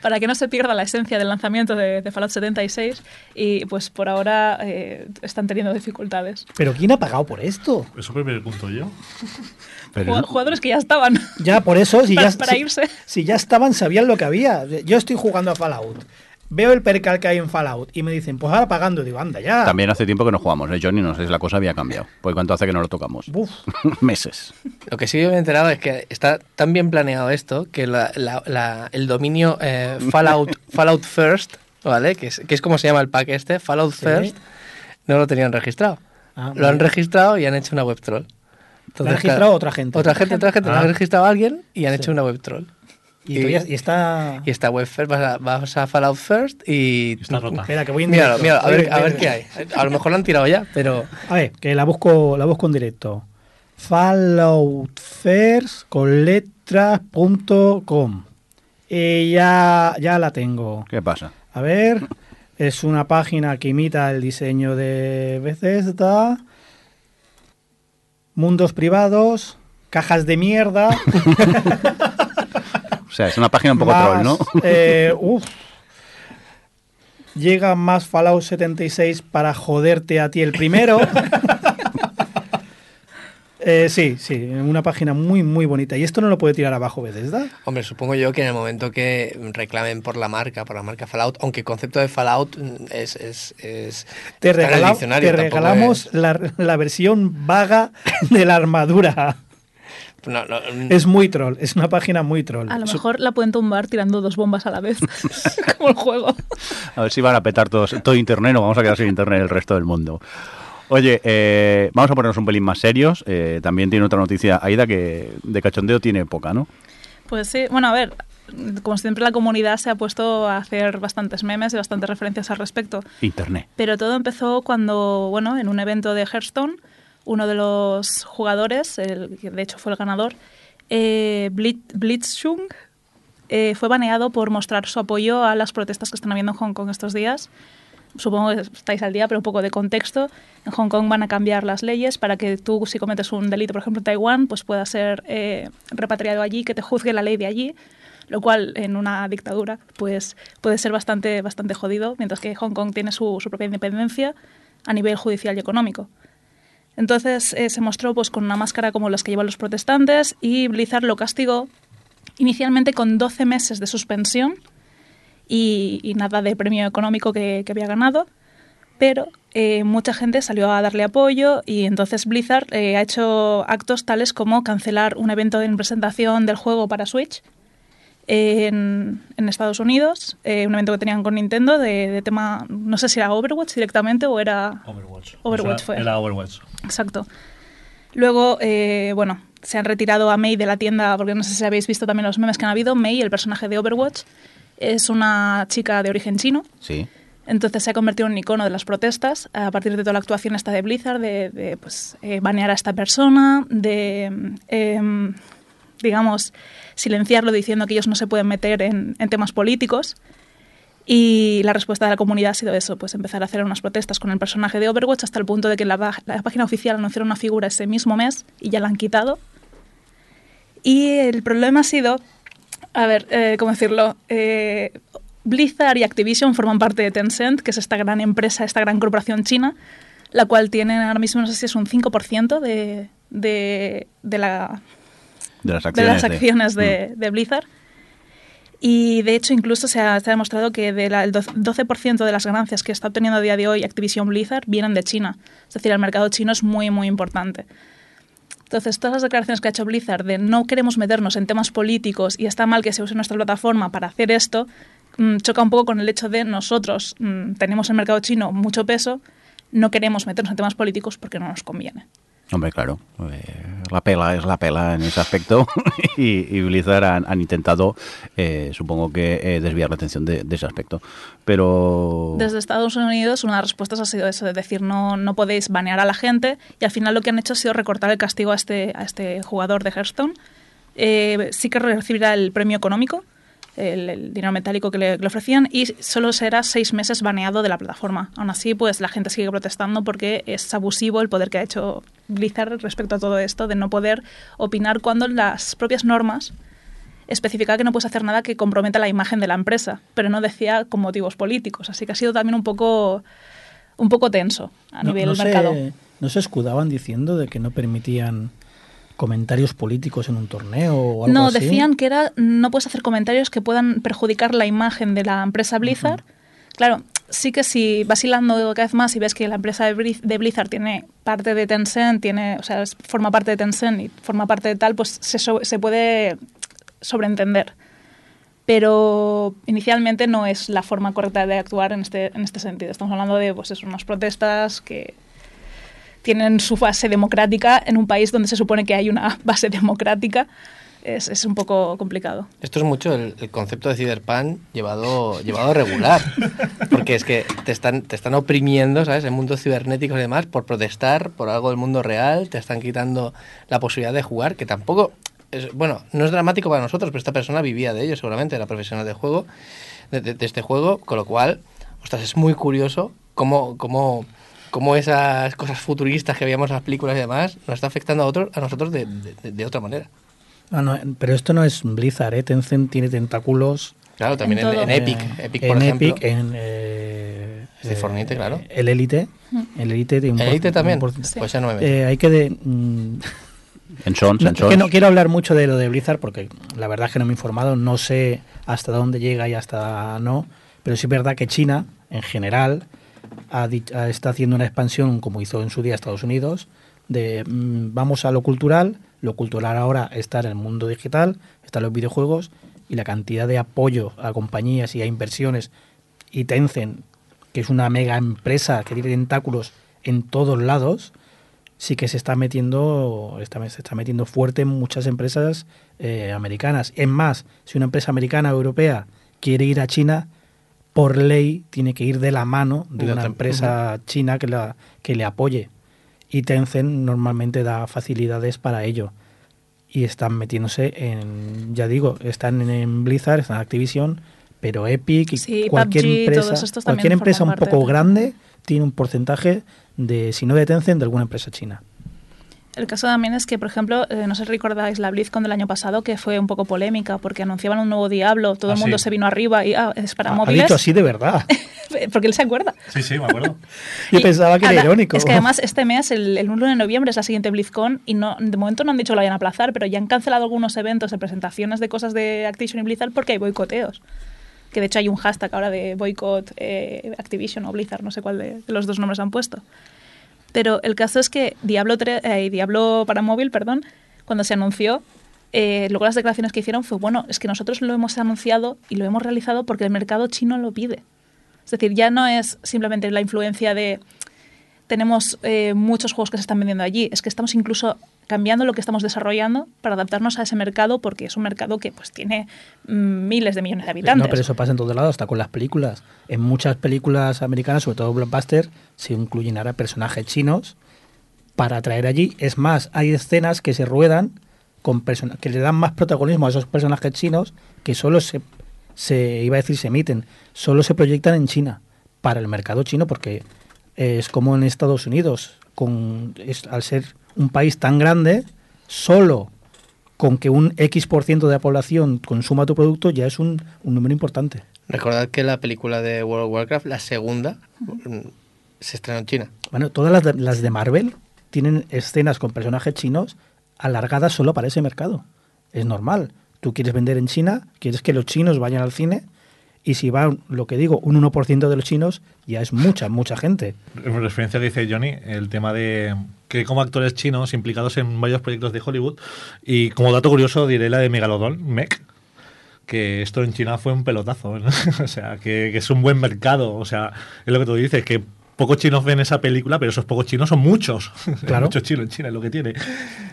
para que no se pierda la esencia del lanzamiento de, de Fallout 76 y pues por ahora eh, están teniendo dificultades.
Pero ¿quién ha pagado por esto?
Eso me pregunto yo.
Pero
Jugadores que ya estaban.
Ya, por eso, si
Para-
ya,
para
si-
irse.
si ya estaban, sabían lo que había. Yo estoy jugando a Fallout. Veo el percal que hay en Fallout y me dicen, pues ahora pagando. Digo, anda, ya.
También hace tiempo que no jugamos, ¿eh, Johnny? No sé si la cosa había cambiado. Porque cuánto hace que no lo tocamos.
Uf,
Meses.
Lo que sí me he enterado es que está tan bien planeado esto que la- la- la- el dominio eh, Fallout, Fallout First, ¿vale? Que es, que es como se llama el pack este, Fallout
Sí.
First, no lo tenían registrado.
Ah,
lo han registrado y han hecho una web troll.
¿Lo ha registrado otra gente?
Otra gente, otra gente. Lo
Ah.
han registrado a alguien y han
Sí.
hecho una web troll.
Y, todavía- y está...
Y esta web first, vas a, vas a Fallout First y...
Está rota.
Espera, que voy en
Míralo,
directo.
míralo, a ver, a ver qué hay. A lo mejor lo han tirado ya, pero...
A ver, que la busco, la busco en directo. Falloutfirst con letras.com. Y ya, ya la tengo.
¿Qué pasa?
A ver, es una página que imita el diseño de Bethesda. Mundos privados, cajas de mierda.
sea, es una página un poco
Más,
troll, ¿no?
eh, uf. Llega más Fallout 76 para joderte a ti el primero. Eh, sí, sí, una página muy, muy bonita. Y esto no lo puede tirar abajo Bethesda.
Hombre, supongo yo que en el momento que reclamen por la marca, por la marca Fallout, aunque el concepto de Fallout es... es, es
Te, regala- regalamos
es-
la, la versión vaga de la armadura.
No, no, mm,
Es muy troll, es una página muy troll.
A lo mejor la pueden tumbar tirando dos bombas a la vez, como el juego.
A ver si van a petar todos, todo internet o vamos a quedar sin internet el resto del mundo. Oye, eh, vamos a ponernos un pelín más serios. Eh, también tiene otra noticia, Aida, que de cachondeo tiene poca, ¿no?
Pues sí, bueno, a ver, como siempre la comunidad se ha puesto a hacer bastantes memes y bastantes referencias al respecto.
Internet.
Pero todo empezó cuando, bueno, en un evento de Hearthstone, uno de los jugadores, el que de hecho fue el ganador, eh, Blitz- Blitzchung, eh, fue baneado por mostrar su apoyo a las protestas que están habiendo en Hong Kong estos días. Supongo que estáis al día, pero un poco de contexto. En Hong Kong van a cambiar las leyes para que tú, si cometes un delito, por ejemplo, en Taiwán, pues puedas ser eh, repatriado allí, que te juzgue la ley de allí, lo cual en una dictadura pues puede ser bastante, bastante jodido, mientras que Hong Kong tiene su propia independencia a nivel judicial y económico. Entonces eh, se mostró pues con una máscara como las que llevan los protestantes y Blizzard lo castigó inicialmente con 12 meses de suspensión y, y nada de premio económico que, que había ganado, pero eh, mucha gente salió a darle apoyo y entonces Blizzard eh, ha hecho actos tales como cancelar un evento de presentación del juego para Switch en, en Estados Unidos, eh, un evento que tenían con Nintendo de, de tema, no sé si era Overwatch directamente o era...
Overwatch.
Overwatch
O sea,
fue.
Era Overwatch.
Exacto. Luego, eh, bueno, se han retirado a Mei de la tienda, porque no sé si habéis visto también los memes que han habido. Mei, el personaje de Overwatch, es una chica de origen chino.
Sí.
Entonces se ha convertido en un icono de las protestas a partir de toda la actuación esta de Blizzard, de, de, pues, eh, banear a esta persona, de, eh, digamos, silenciarlo diciendo que ellos no se pueden meter en, en temas políticos. Y la respuesta de la comunidad ha sido eso, pues empezar a hacer unas protestas con el personaje de Overwatch hasta el punto de que la, la página oficial anunciaron una figura ese mismo mes y ya la han quitado. Y el problema ha sido, a ver, eh, ¿cómo decirlo? Eh, Blizzard y Activision forman parte de Tencent, que es esta gran empresa, esta gran corporación china, la cual tiene ahora mismo, no sé si es un 5% de, de, de la,
De las
de
acciones.
las acciones de,
Mm.
de Blizzard. Y de hecho incluso se ha, demostrado que del 12% de las ganancias que está obteniendo a día de hoy Activision Blizzard vienen de China. Es decir, el mercado chino es muy, muy importante. Entonces, todas las declaraciones que ha hecho Blizzard de no queremos meternos en temas políticos y está mal que se use nuestra plataforma para hacer esto, mm, choca un poco con el hecho de nosotros mm, tenemos el mercado chino mucho peso, no queremos meternos en temas políticos porque no nos conviene.
Hombre, claro. eh, la pela es la pela en ese aspecto. y, Blizzard han, intentado, eh, supongo que, eh, desviar la atención de, de ese aspecto. Pero.
Desde Estados Unidos, una de las respuestas ha sido eso, de decir no, no podéis banear a la gente, y al final lo que han hecho ha sido recortar el castigo a este, a este jugador de Hearthstone. Eh, sí que recibirá el premio económico, el, el dinero metálico que le, que le ofrecían, y solo será seis meses baneado de la plataforma. Aún así, pues la gente sigue protestando porque es abusivo el poder que ha hecho Blizzard respecto a todo esto, de no poder opinar cuando las propias normas especificaba que no puedes hacer nada que comprometa la imagen de la empresa, pero no decía con motivos políticos. Así que ha sido también un poco, un poco tenso a
No-
nivel
no se-
mercado.
¿No se escudaban diciendo de que no permitían comentarios políticos en un torneo o algo
No,
así?
decían que era no puedes hacer comentarios que puedan perjudicar la imagen de la empresa Blizzard. Claro, sí que si vas hilando cada vez más y ves que la empresa de Blizz- de Blizzard tiene parte de Tencent, tiene, o sea, forma parte de Tencent y forma parte de tal, pues se, so- se puede sobreentender. Pero inicialmente no es la forma correcta de actuar en este, en este sentido. Estamos hablando de pues, eso, unas protestas que tienen su base democrática en un país donde se supone que hay una base democrática. Es, es un poco complicado.
Esto es mucho el, el concepto de cyberpunk llevado, llevado a regular. Porque es que te están, te están oprimiendo, ¿sabes? En mundos cibernéticos y demás, por protestar por algo del mundo real, te están quitando la posibilidad de jugar, que tampoco. Es, bueno, no es dramático para nosotros, pero esta persona vivía de ello, seguramente, era profesional de juego, de, de- de este juego, con lo cual, ostras, es muy curioso cómo, cómo, cómo esas cosas futuristas que veíamos en las películas y demás nos está afectando a, otros, a nosotros de, de- de otra manera.
Ah, no, pero esto no es Blizzard, ¿eh? Tencent tiene tentáculos
Claro, también
En
en,
todo.
en Epic.
eh,
Epic,
en
ejemplo.
Epic, en eh,
Es de Fortnite, claro.
El Elite, el Elite tiene un por-
Elite también.
un
Sí.
Pues ya no me meto.
Eh, hay que de, mm,
En Sons,
no,
en
es
Sons.
que no quiero hablar mucho de lo de Blizzard porque la verdad es que no me he informado, no sé hasta dónde llega y hasta no, pero sí es verdad que China, en general, ha- está haciendo una expansión, como hizo en su día Estados Unidos, de mm, vamos a lo cultural, lo cultural ahora está en el mundo digital, están los videojuegos y la cantidad de apoyo a compañías y a inversiones y Tencent, que es una mega empresa que tiene tentáculos en todos lados, sí que se está metiendo, está, se está metiendo fuerte en muchas empresas eh, americanas. Es más, si una empresa americana o europea quiere ir a China, por ley tiene que ir de la mano de
De
una empresa china que, la, que le apoye. Y Tencent normalmente da facilidades para ello. Y están metiéndose en, ya digo, están en Blizzard, están en Activision, pero Epic y
Sí,
cualquier
PUBG,
empresa, cualquier empresa un poco
de-
grande tiene un porcentaje de, si no de Tencent, de alguna empresa china.
El caso también es que, por ejemplo, eh, no sé si recordáis la BlizzCon del año pasado, que fue un poco polémica porque anunciaban un nuevo Diablo, todo
Ah,
el mundo
sí.
se vino arriba y ah, es para
Ha- ha
móviles.
dicho así de verdad.
porque él se acuerda.
Sí, sí, me acuerdo.
Yo
Y
pensaba que era
ahora,
irónico.
Es que además este mes, el, el 1 de noviembre, es la siguiente BlizzCon y no, de momento no han dicho que lo vayan a aplazar, pero ya han cancelado algunos eventos de presentaciones de cosas de Activision y Blizzard porque hay boicoteos. Que de hecho hay un hashtag ahora de boicot eh, Activision o Blizzard, no sé cuál de, de los dos nombres han puesto. Pero el caso es que Diablo, 3, eh, Diablo para móvil, perdón, cuando se anunció, eh, luego las declaraciones que hicieron fue, bueno, es que nosotros lo hemos anunciado y lo hemos realizado porque el mercado chino lo pide. Es decir, ya no es simplemente la influencia de tenemos eh, muchos juegos que se están vendiendo allí, es que estamos incluso cambiando lo que estamos desarrollando para adaptarnos a ese mercado porque es un mercado que pues tiene mm, miles de millones de habitantes.
No, pero eso pasa en todos lados, hasta con las películas. En muchas películas americanas, sobre todo blockbuster, se incluyen ahora personajes chinos para traer allí. Es más, hay escenas que se ruedan con persona- que le dan más protagonismo a esos personajes chinos que solo se, se iba a decir se emiten, solo se proyectan en China para el mercado chino porque es como en Estados Unidos, con es- al ser un país tan grande, solo con que un X por ciento de la población consuma tu producto ya es un, un número importante.
Recordad que la película de World of Warcraft, la segunda, se estrenó en China.
Bueno, todas las de, las de Marvel tienen escenas con personajes chinos alargadas solo para ese mercado. Es normal. Tú quieres vender en China, quieres que los chinos vayan al cine, y si va, lo que digo, un 1% de los chinos, ya es mucha, mucha gente.
En que dice Johnny, el tema de que como actores chinos implicados en varios proyectos de Hollywood. Y como dato curioso diré la de Megalodon, Mech, que esto en China fue un pelotazo. ¿no? o sea, que, que es un buen mercado. O sea, es lo que tú dices, que pocos chinos ven esa película, pero esos pocos chinos son muchos.
Claro.
muchos chinos en China, es lo que tiene.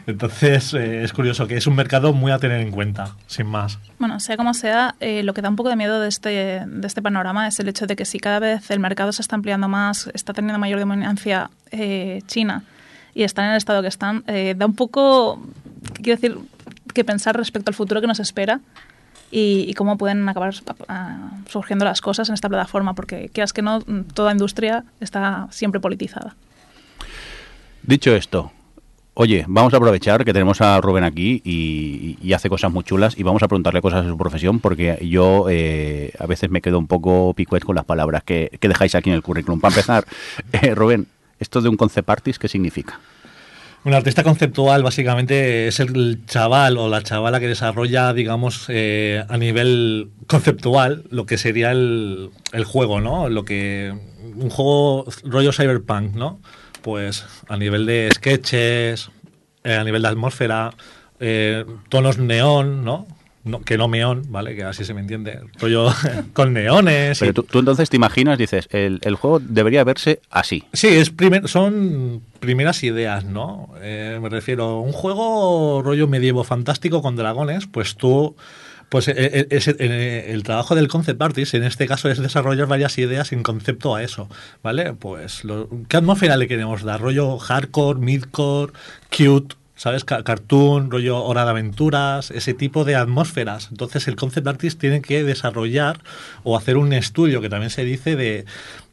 Entonces, eh, es curioso que es un mercado muy a tener en cuenta, sin más.
Bueno, sea como sea, eh, lo que da un poco de miedo de este, de este panorama es el hecho de que si cada vez el mercado se está ampliando más, está teniendo mayor dominancia eh, China y están en el estado que están, eh, da un poco, quiero decir, que pensar respecto al futuro que nos espera y, y cómo pueden acabar ah, surgiendo las cosas en esta plataforma, porque quieras que no, toda industria está siempre politizada.
Dicho esto, oye, vamos a aprovechar que tenemos a Rubén aquí y, hace cosas muy chulas y vamos a preguntarle cosas de su profesión porque yo eh, a veces me quedo un poco picuet con las palabras que, que dejáis aquí en el currículum. Para empezar, eh, Rubén, ¿esto de un concept artist qué significa?
Un artista conceptual básicamente es el chaval o la chavala que desarrolla, digamos, eh, a nivel conceptual lo que sería el, el juego, ¿no? Lo que un juego rollo cyberpunk, ¿no? Pues a nivel de sketches, eh, a nivel de atmósfera, eh, tonos neón, ¿no? No, que no meón, ¿vale? Que así se me entiende. Rollo con neones. y-
Pero tú, tú entonces te imaginas, dices, el, el juego debería verse así.
Sí, es primer, son primeras ideas, ¿no? Eh, me refiero, un juego rollo medievo fantástico con dragones, pues tú, pues eh, eh, eh, el trabajo del concept artist en este caso es desarrollar varias ideas en concepto a eso, ¿vale? Pues, lo- ¿qué atmósfera le queremos dar? Rollo hardcore, midcore, cute, ¿sabes? Ca- cartoon, rollo hora de aventuras, ese tipo de atmósferas. Entonces el concept artist tiene que desarrollar o hacer un estudio que también se dice de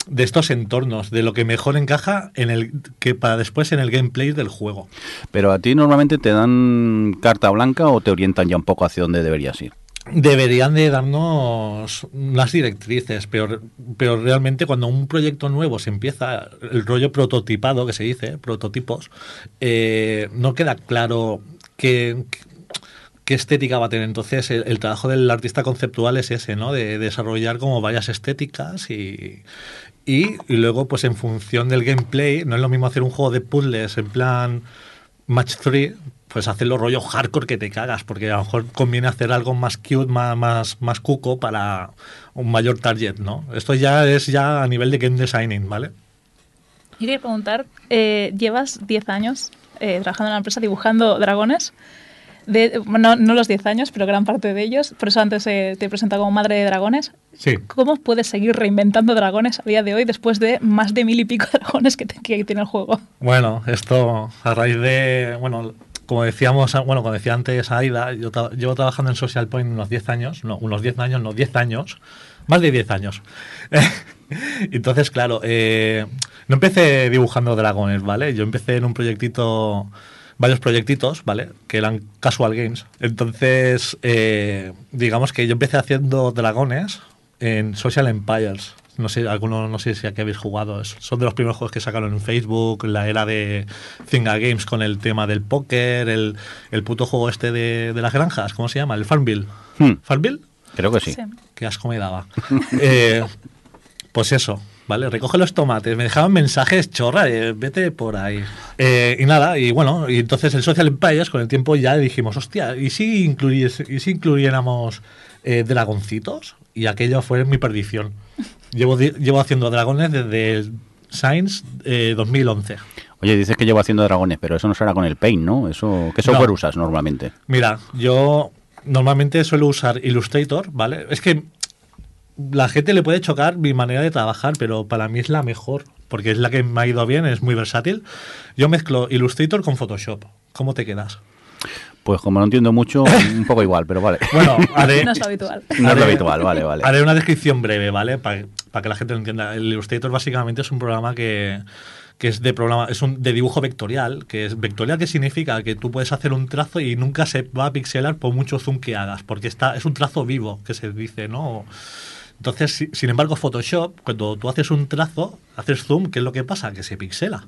de estos entornos, de lo que mejor encaja en el que para después en el gameplay del juego.
Pero a ti normalmente te dan carta blanca o te orientan ya un poco hacia dónde deberías ir.
Deberían de darnos las directrices, pero, pero realmente cuando un proyecto nuevo se empieza, el rollo prototipado que se dice, prototipos, eh, no queda claro qué, qué estética va a tener. Entonces, el, el trabajo del artista conceptual es ese, ¿no? De, desarrollar como varias estéticas y, y, y luego, pues en función del gameplay, no es lo mismo hacer un juego de puzzles en plan Match 3, pues hacerlo rollo hardcore que te cagas, porque a lo mejor conviene hacer algo más cute, más, más, más cuco para un mayor target, ¿no? Esto ya es ya a nivel de game designing, ¿vale?
Yo quería preguntar, eh, llevas 10 años eh, trabajando en la empresa dibujando dragones. De, no, no los 10 años, pero gran parte de ellos. Por eso antes eh, te he presentado como madre de dragones.
Sí.
¿Cómo puedes seguir reinventando dragones a día de hoy después de más de mil y pico dragones que, te- que tiene el juego?
Bueno, esto a raíz de, bueno, como decíamos, bueno, como decía antes Aida, yo llevo trabajando en Social Point unos 10 años, no, unos 10 años, no, 10 años, más de 10 años. Entonces, claro, eh, no empecé dibujando dragones, ¿vale? Yo empecé en un proyectito, varios proyectitos, ¿vale? Que eran casual games. Entonces, eh, digamos que yo empecé haciendo dragones en Social Empires. No sé, alguno, no sé si aquí habéis jugado. Son de los primeros juegos que sacaron en Facebook, la era de Zynga Games con el tema del póker, el, el puto juego este de, de las granjas, ¿cómo se llama? El Farmville.
Hmm.
¿Farmville?
Creo que sí.
Qué asco me daba. Eh, pues eso, ¿vale? Recoge los tomates. Me dejaban mensajes chorra, eh, vete por ahí. Eh, y nada, y bueno, y entonces el Social Empires con el tiempo ya dijimos, hostia, ¿y si, incluyes, y si incluyéramos eh, dragoncitos? Y aquello fue mi perdición. Llevo, llevo haciendo dragones desde el Science eh, 2011.
Oye, dices que llevo haciendo dragones, pero eso no será con el Paint, ¿no? Eso, ¿Qué software
No.
usas normalmente?
Mira, yo normalmente suelo usar Illustrator, ¿vale? Es que la gente le puede chocar mi manera de trabajar, pero para mí es la mejor, porque es la que me ha ido bien, es muy versátil. Yo mezclo Illustrator con Photoshop. ¿Cómo te quedas?
Pues como no entiendo mucho, un poco igual, pero vale.
Bueno, haré,
No es lo habitual.
No es lo habitual, vale, vale.
haré una descripción breve, ¿vale? Para que la gente lo entienda. El Illustrator básicamente es un programa que, que es de programa, es un de dibujo vectorial, que es vectorial que significa que tú puedes hacer un trazo y nunca se va a pixelar por mucho zoom que hagas, porque está, es un trazo vivo, que se dice, ¿no? Entonces, si- sin embargo, Photoshop, cuando tú haces un trazo, haces zoom, ¿qué es lo que pasa? Que se pixela.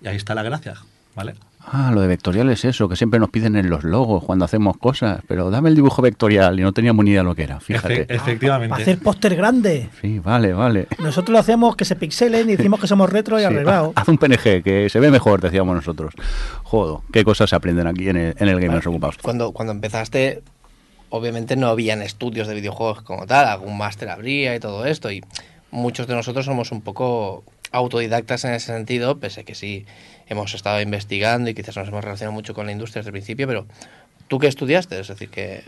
Y ahí está la gracia, ¿vale?
Ah, lo de vectorial es eso, que siempre nos piden en los logos cuando hacemos cosas, pero dame el dibujo vectorial y no teníamos ni idea lo que era, fíjate.
Efe- efectivamente.
Para hacer póster grande.
Sí, vale, vale.
Nosotros lo hacemos que se pixelen y decimos que somos retro y
Sí,
arreglado.
Haz un PNG, que se ve mejor, decíamos nosotros. Jodo, qué cosas se aprenden aquí en el, en el Gamers Ocupados.
Cuando, cuando empezaste, obviamente no habían estudios de videojuegos como tal, algún máster habría y todo esto, y muchos de nosotros somos un poco autodidactas en ese sentido, pese a que sí hemos estado investigando y quizás nos hemos relacionado mucho con la industria desde el principio, pero ¿tú qué estudiaste? Es decir, que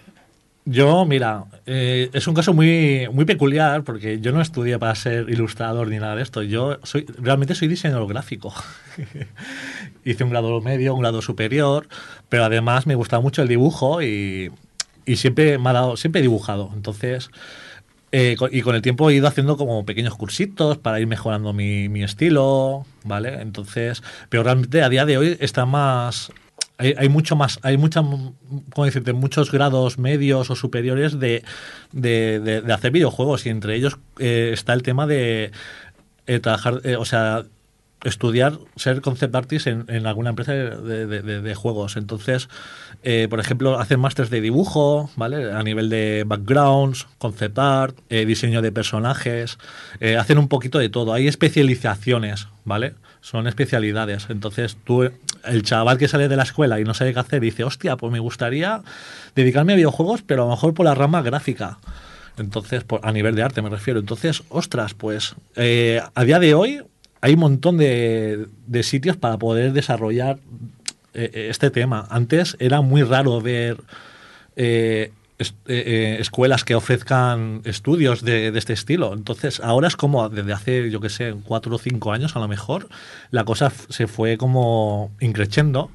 Yo, mira, eh, es un caso muy, muy peculiar porque yo no estudié para ser ilustrador ni nada de esto. Yo soy realmente soy diseñador gráfico. Hice un grado medio, un grado superior, pero además me gustaba mucho el dibujo y, y siempre me ha dado, siempre he dibujado. Entonces, eh, y con el tiempo he ido haciendo como pequeños cursitos para ir mejorando mi, mi estilo, ¿vale? Entonces, pero realmente a día de hoy está más... Hay, hay mucho más, hay mucha, ¿cómo decirte? muchos grados medios o superiores de, de, de- de hacer videojuegos y entre ellos eh, está el tema de eh, trabajar, eh, o sea, estudiar, ser concept artist en, alguna empresa de, de- juegos. Entonces, eh, por ejemplo, hacer másters de dibujo, ¿vale? A nivel de backgrounds, concept art, eh, diseño de personajes, eh, hacen un poquito de todo. Hay especializaciones, ¿vale? Son especialidades. Entonces, tú, el chaval que sale de la escuela y no sabe qué hacer, dice, hostia, pues me gustaría dedicarme a videojuegos, pero a lo mejor por la rama gráfica. Entonces, por- a nivel de arte me refiero. Entonces, ostras, pues eh, a día de hoy hay un montón de, de sitios para poder desarrollar eh, eh, este tema. Antes era muy raro ver eh, es- escuelas que ofrezcan estudios de, de este estilo. Entonces, ahora es como desde hace, yo que sé, cuatro o cinco años a lo mejor, la cosa se fue como increciendo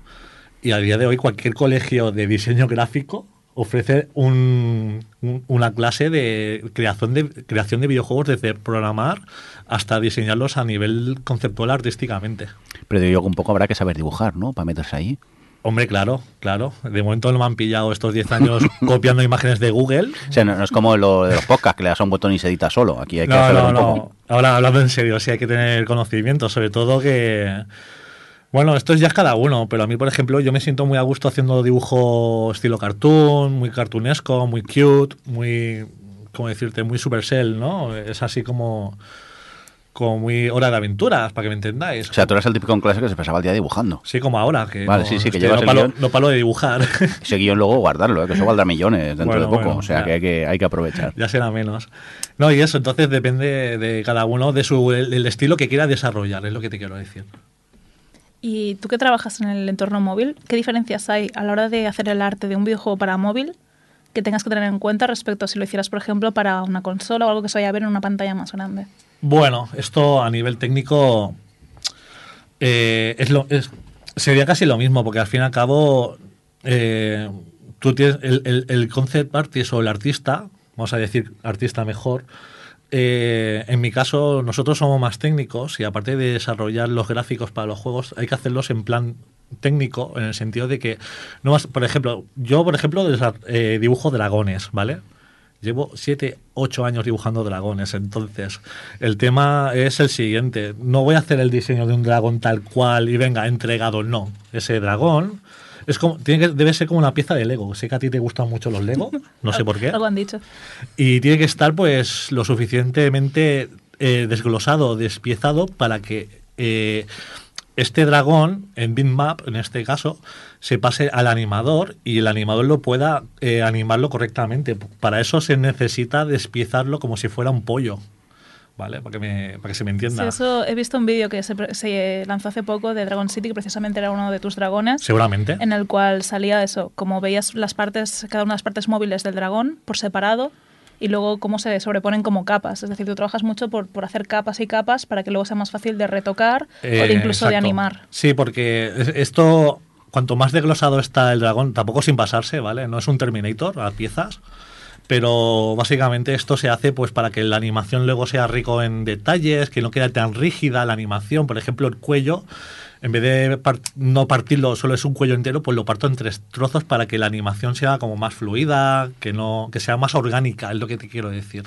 y a día de hoy cualquier colegio de diseño gráfico ofrece un- un- una clase de creación, de creación de videojuegos desde programar hasta diseñarlos a nivel conceptual artísticamente.
Pero digo yo que un poco habrá que saber dibujar, ¿no? Para meterse ahí.
Hombre, claro, claro. De momento no me han pillado estos 10 años copiando imágenes de Google.
O sea, no, no es como lo de los podcasts, que le das a un botón y se edita solo. Aquí hay que
No,
saber
no,
un
no.
poco.
Ahora hablando en serio, sí hay que tener conocimiento, sobre todo que... Bueno, esto es ya cada uno, pero a mí, por ejemplo, yo me siento muy a gusto haciendo dibujo estilo cartoon, muy cartunesco, muy cute, muy, ¿cómo decirte? Muy Supercell, ¿no? Es así como, como muy hora de aventuras, para que me entendáis.
O sea, tú eras el típico en clase que se pasaba el día dibujando.
Sí, como ahora. Que
Vale,
no-
sí, sí, que
es
llevas
no
el
palo,
guion.
no palo de dibujar.
Ese guion luego guardarlo, ¿eh? que eso valdrá millones dentro
Bueno,
de poco.
bueno,
o sea,
ya.
que hay, que hay que aprovechar.
ya será menos. No, y eso, entonces depende de cada uno de su el, el estilo que quiera desarrollar, es lo que te quiero decir.
Y tú que trabajas en el entorno móvil, ¿qué diferencias hay a la hora de hacer el arte de un videojuego para móvil que tengas que tener en cuenta respecto a si lo hicieras, por ejemplo, para una consola o algo que se vaya a ver en una pantalla más grande?
Bueno, esto a nivel técnico eh, es lo, es- sería casi lo mismo, porque al fin y al cabo eh, tú tienes el, el- el concept artist o el artista, vamos a decir artista mejor, eh, en mi caso nosotros somos más técnicos y aparte de desarrollar los gráficos para los juegos hay que hacerlos en plan técnico en el sentido de que no vas, por ejemplo yo por ejemplo eh, dibujo dragones vale Llevo 7, 8 años dibujando dragones, entonces el tema es el siguiente. No voy a hacer el diseño de un dragón tal cual y venga, entregado, no. Ese dragón es como, tiene que, debe ser como una pieza de Lego. Sé que a ti te gustan mucho los Lego, no sé por qué.
Algo han dicho.
Y tiene que estar pues lo suficientemente eh, desglosado, despiezado para que eh, este dragón en bitmap, en este caso, se pase al animador y el animador lo pueda eh, animarlo correctamente. Para eso se necesita despiezarlo como si fuera un pollo. ¿Vale? Para que, me- para que se me
Sí,
entienda.
eso he visto un vídeo que se, se lanzó hace poco de Dragon City, que precisamente era uno de tus dragones.
Seguramente.
en el cual salía eso, como veías las partes, cada una de las partes móviles del dragón por separado y luego cómo se sobreponen como capas. Es decir, tú trabajas mucho por, por hacer capas y capas para que luego sea más fácil de retocar o de
Eh,
incluso de
exacto.
animar.
Sí, porque es- esto, cuanto más desglosado está el dragón, tampoco sin pasarse, ¿vale? No es un Terminator a piezas, pero básicamente esto se hace pues para que la animación luego sea rico en detalles, que no quede tan rígida la animación. Por ejemplo, el cuello, en vez de no partirlo, solo es un cuello entero, pues lo parto en tres trozos para que la animación sea como más fluida, que no que sea más orgánica, es lo que te quiero decir.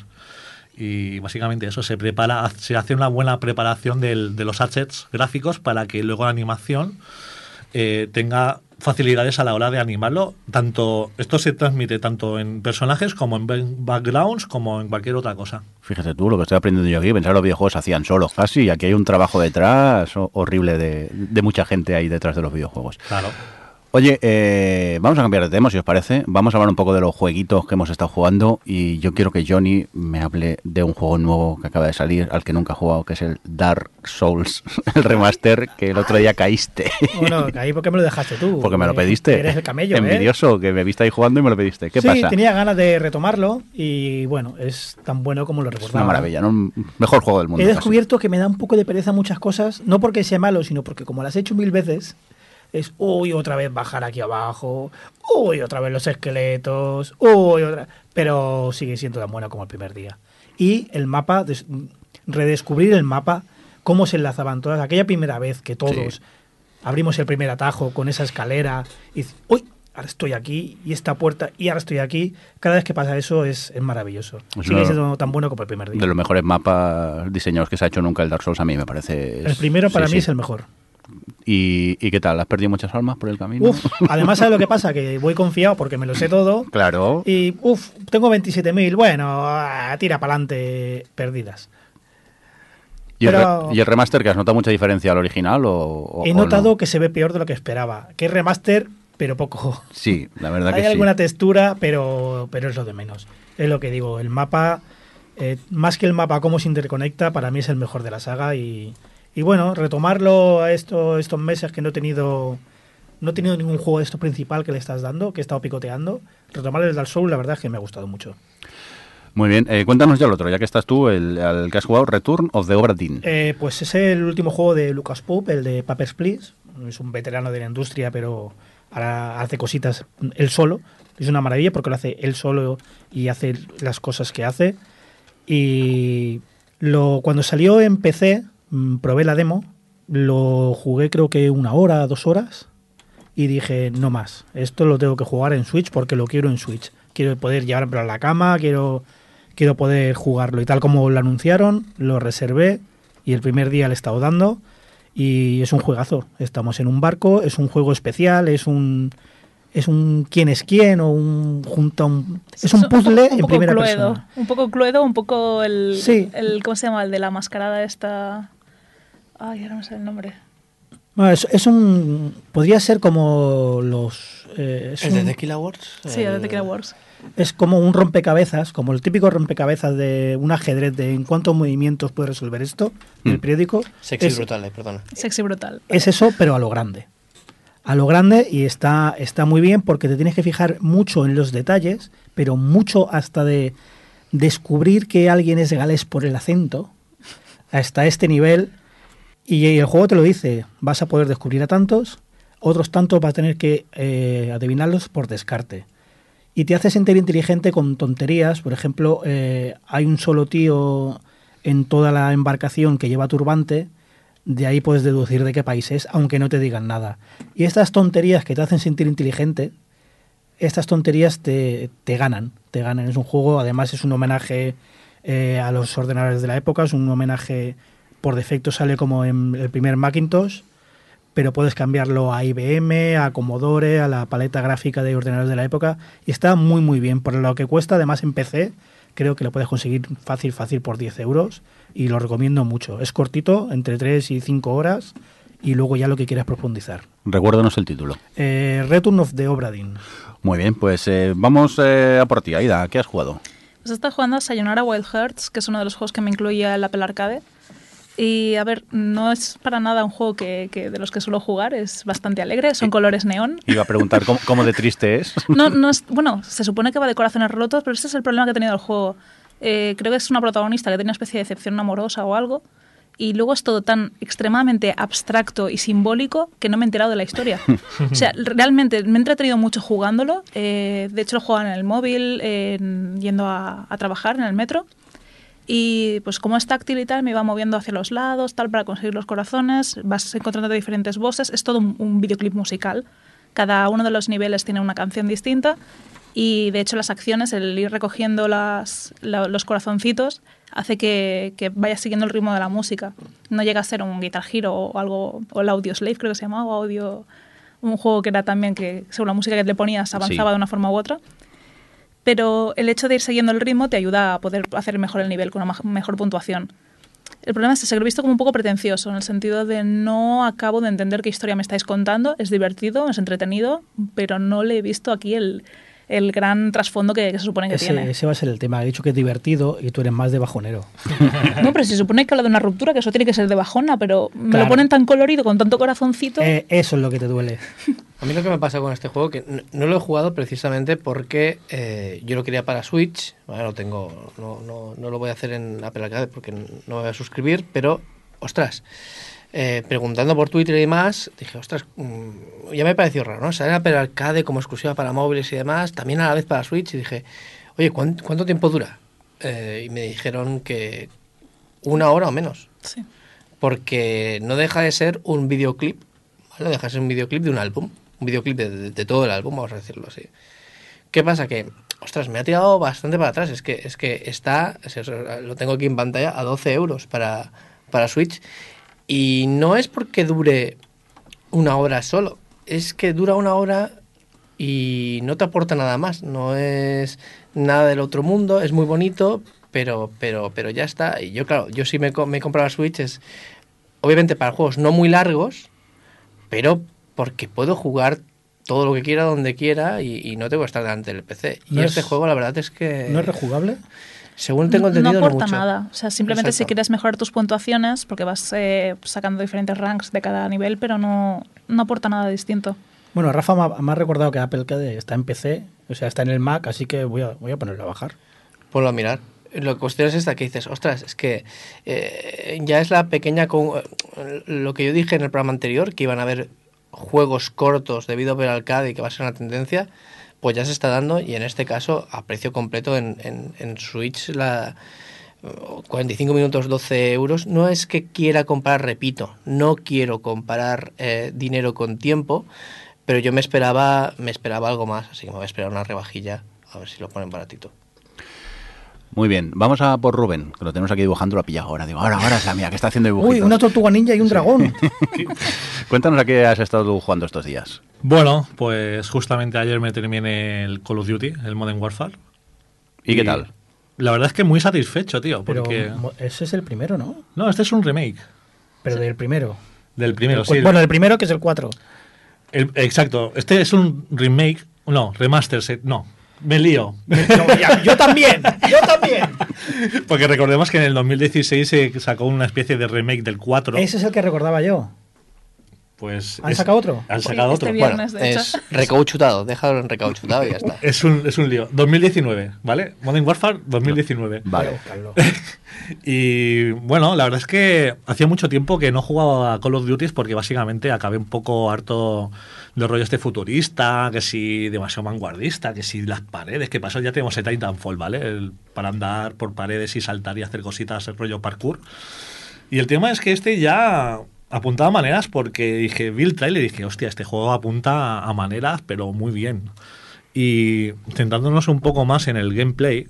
Y básicamente eso, se prepara, se hace una buena preparación del- de los assets gráficos para que luego la animación eh, tenga facilidades a la hora de animarlo. Tanto, esto se transmite tanto en personajes como en ba- backgrounds como en cualquier otra cosa.
Fíjate tú lo que estoy aprendiendo yo aquí. Pensar los videojuegos se hacían solos casi. Y aquí hay un trabajo detrás ho- horrible de, de mucha gente ahí detrás de los videojuegos.
Claro.
Oye, eh, vamos a cambiar de tema, si os parece. Vamos a hablar un poco de los jueguitos que hemos estado jugando y yo quiero que Johnny me hable de un juego nuevo que acaba de salir, al que nunca he jugado, que es el Dark Souls, el remaster, que el otro día caíste.
Bueno, ahí porque me lo dejaste tú.
Porque me lo pediste.
Eres el camello, ¿eh?
Envidioso, que me viste ahí jugando y me lo pediste. ¿Qué
sí,
pasa?
tenía ganas de retomarlo y bueno, es tan bueno como lo
Es
recordaba.
una maravilla, ¿no? Mejor juego del mundo.
He
casi.
descubierto que me da un poco de pereza muchas cosas, no porque sea malo, sino porque como las he hecho mil veces, es uy, otra vez bajar aquí abajo, uy, otra vez los esqueletos, uy, otra. Pero sigue siendo tan bueno como el primer día. Y el mapa, des- redescubrir el mapa, cómo se enlazaban todas, aquella primera vez que todos
Sí.
abrimos el primer atajo con esa escalera y uy, ahora estoy aquí y esta puerta y ahora estoy aquí. Cada vez que pasa eso es, es maravilloso.
Es
Sigue siendo tan bueno como el primer día.
De los mejores mapas diseñados que se ha hecho nunca el Dark Souls, a mí me parece.
El primero para
sí,
mí
sí.
es el mejor.
¿Y, ¿Y qué tal? ¿Has perdido muchas almas por el camino?
Uf, además, ¿sabes lo que pasa? Que voy confiado porque me lo sé todo.
Claro.
Y, uf, tengo 27.000. Bueno, ah, tira para adelante, perdidas.
¿Y, el
pero-
re- y el remaster que has notado mucha diferencia al original o,
He
o no?
notado que se ve peor de lo que esperaba. Que es remaster, pero poco.
Sí, la verdad
Hay
que
alguna
sí.
textura, pero, pero es lo de menos. Es lo que digo. El mapa, eh, más que el mapa, cómo se interconecta, para mí es el mejor de la saga. Y, y bueno, retomarlo a esto, estos meses que no he tenido. No he tenido ningún juego de esto principal que le estás dando, que he estado picoteando. Retomar el Dark Souls, la verdad es que me ha gustado mucho.
Muy bien, eh, cuéntanos ya el otro, ya que estás tú, el, el que has jugado, Return of the Obra Dinn.
Eh, pues es el último juego de Lucas Pope, el de Papers, Please. Es un veterano de la industria, pero Ahora hace cositas él solo. Es una maravilla porque lo hace él solo y hace las cosas que hace. Y lo, cuando salió en PC, probé la demo, lo jugué creo que una hora, dos horas, y dije, no más, esto lo tengo que jugar en Switch porque lo quiero en Switch. Quiero poder llevarlo a la cama, quiero, quiero poder jugarlo. Y tal como lo anunciaron, lo reservé y el primer día le he estado dando y es un juegazo. Estamos en un barco, es un juego especial, es un es un quién es quién o un junta un es un puzzle
un
en
poco
primera
cluedo,
persona.
Un poco cluedo, un poco el,
Sí.
el. ¿Cómo se llama? El de la mascarada esta. Ay, ahora no sé el nombre.
Bueno, es, es un podría ser como los eh, es,
¿El de
un-
Tequila Wars?
Sí, el de
El-
Tequila Wars.
es como un rompecabezas, como el típico rompecabezas de un ajedrez de en cuántos movimientos puede resolver esto, del
Mm.
periódico.
Sexy
es,
brutal, eh, perdona.
Sexy brutal.
es eso, pero a lo grande. A lo grande y está, está muy bien porque te tienes que fijar mucho en los detalles, pero mucho hasta de descubrir que alguien es galés por el acento, hasta este nivel. Y el juego te lo dice, vas a poder descubrir a tantos, otros tantos vas a tener que eh, adivinarlos por descarte. Y te hace sentir inteligente con tonterías. Por ejemplo, eh, hay un solo tío en toda la embarcación que lleva turbante. De ahí puedes deducir de qué país es, aunque no te digan nada. Y estas tonterías que te hacen sentir inteligente, estas tonterías te, te ganan. Te ganan. Es un juego, además es un homenaje eh, a los ordenadores de la época, es un homenaje por defecto, sale como en el primer Macintosh, pero puedes cambiarlo a IBM, a Commodore, a la paleta gráfica de ordenadores de la época, y está muy muy bien. Por lo que cuesta, además en PC, creo que lo puedes conseguir fácil, fácil por 10 euros, y lo recomiendo mucho. Es cortito, entre 3 y 5 horas, y luego ya lo que quieras profundizar.
Recuérdanos el título.
Eh, Return of the Obra Dinn.
Muy bien, pues eh, vamos eh, a por ti, Aida. ¿Qué has jugado?
Pues está jugando a Sayonara Wild Hearts, que es uno de los juegos que me incluía el Apple Arcade. Y a ver, no es para nada un juego que, que de los que suelo jugar, es bastante alegre, son colores neón.
Iba a preguntar cómo, cómo de triste es.
No, no es, bueno, se supone que va de corazones rotos, pero ese es el problema que ha tenido el juego. Eh, creo que es una protagonista que tiene una especie de decepción amorosa o algo, y luego es todo tan extremadamente abstracto y simbólico que no me he enterado de la historia. o sea, realmente me he entretenido mucho jugándolo. eh, de hecho, lo jugaba en el móvil, en- yendo a, a trabajar en el metro. Y pues como es táctil y tal, me iba moviendo hacia los lados, tal, para conseguir los corazones. Vas encontrando diferentes voces. Es todo un, un videoclip musical. Cada uno de los niveles tiene una canción distinta. Y de hecho las acciones, el ir recogiendo las, la- los corazoncitos, hace que, que vayas siguiendo el ritmo de la música. No llega a ser un Guitar Hero o algo, o el Audio Slave creo que se llamaba, o Audio... Un juego que era también que según la música que le ponías avanzaba
Sí.
de una forma u otra pero el hecho de ir siguiendo el ritmo te ayuda a poder hacer mejor el nivel con una mejor puntuación. El problema es que se lo he visto como un poco pretencioso, en el sentido de no acabo de entender qué historia me estáis contando, es divertido, es entretenido, pero no le he visto aquí el, el gran trasfondo que, que se supone que
Ese,
tiene.
ese va a ser el tema. He dicho que es divertido y tú eres más de bajonero.
No, pero se supone que habla de una ruptura, que eso tiene que ser de bajona, pero me
Claro.
lo ponen tan colorido, con tanto corazoncito.
Eh, eso es lo que te duele.
A mí lo que me pasa con este juego, que no, no lo he jugado precisamente porque eh, yo lo quería para Switch, bueno, lo tengo, no, no, no lo voy a hacer en Apple Arcade porque no me voy a suscribir, pero, ostras, eh, preguntando por Twitter y demás, dije, ostras, mm, ya me pareció raro, ¿no? Sale en Apple Arcade como exclusiva para móviles y demás, también a la vez para Switch, y dije, oye, ¿cuán- ¿cuánto tiempo dura? Eh, y me dijeron que una hora o menos
Sí.
porque no deja de ser un videoclip, ¿vale? No deja de ser un videoclip de un álbum, un videoclip de, de- de todo el álbum, vamos a decirlo así. ¿Qué pasa? Que, ostras, me ha tirado bastante para atrás, es que, es que está, es- es- lo tengo aquí en pantalla, a 12 euros para, para Switch, y no es porque dure una hora solo, es que dura una hora y no te aporta nada más, no es nada del otro mundo, es muy bonito, pero, pero, pero ya está. Y yo, claro, yo sí me, he comprado la Switch, es obviamente para juegos no muy largos, pero porque puedo jugar todo lo que quiera, donde quiera, y, y no tengo que estar delante del PC. Y este
es-
juego, la verdad es que,
¿No es rejugable?
Según tengo entendido,
no
no,
aporta
mucho.
nada. O sea, simplemente si quieres mejorar tus puntuaciones, porque vas eh, sacando diferentes ranks de cada nivel, pero no, no aporta nada distinto.
Bueno, Rafa me ha, me ha recordado que Apple Arcade está en PC, o sea, está en el Mac, así que voy a, voy a ponerlo a bajar.
Ponlo a mirar. La cuestión es esta que dices, ostras, es que eh, ya es la pequeña... con- Lo que yo dije en el programa anterior, que iban a haber juegos cortos de video per arcade y que va a ser una tendencia, pues ya se está dando y en este caso a precio completo en, en, en Switch la 45 minutos 12 euros. No es que quiera comprar repito no quiero comparar eh, dinero con tiempo pero yo me esperaba me esperaba algo más así que me voy a esperar una rebajilla a ver si lo ponen baratito
Muy bien, vamos a por Rubén, que lo tenemos aquí dibujando, lo ha pillado ahora. Digo, ahora, ahora es la mía, que está haciendo dibujitos.
Uy, una tortuga ninja y un dragón.
Cuéntanos a qué has estado jugando estos días.
Bueno, pues justamente ayer me terminé el Call of Duty, el Modern Warfare.
¿Y, qué tal?
La verdad es que muy satisfecho, tío.
Pero
Porque...
mo- ese es el primero, ¿no?
No, este es un remake
Pero del primero.
del primero,
El
sí.
Bueno, el primero que es el 4.
El- exacto. Este es un remake. No, remaster. No, me lío.
yo también, yo también.
Porque recordemos que en el 2016 se sacó una especie de remake del 4.
Ese es el que recordaba yo.
Pues
¿Han
es-
sacado otro?
Han
Sí,
sacado
este
otro.
viernes.
bueno
de hecho.
es recauchutado déjalo en recauchutado y ya está
Es un, es un lío. 2019, ¿vale? Modern Warfare 2019.
Vale.
Y bueno, la verdad es que hacía mucho tiempo que no jugaba a Call of Duty porque básicamente acabé un poco harto de rollo este futurista, que si demasiado vanguardista, que si las paredes, que pasó ya tenemos el Titanfall, ¿vale? El- para andar por paredes y saltar y hacer cositas, el rollo parkour. Y el tema es que este ya apuntaba a maneras porque dije, vi el trailer y dije, hostia, este juego apunta a maneras, pero muy bien. Y centrándonos un poco más en el gameplay,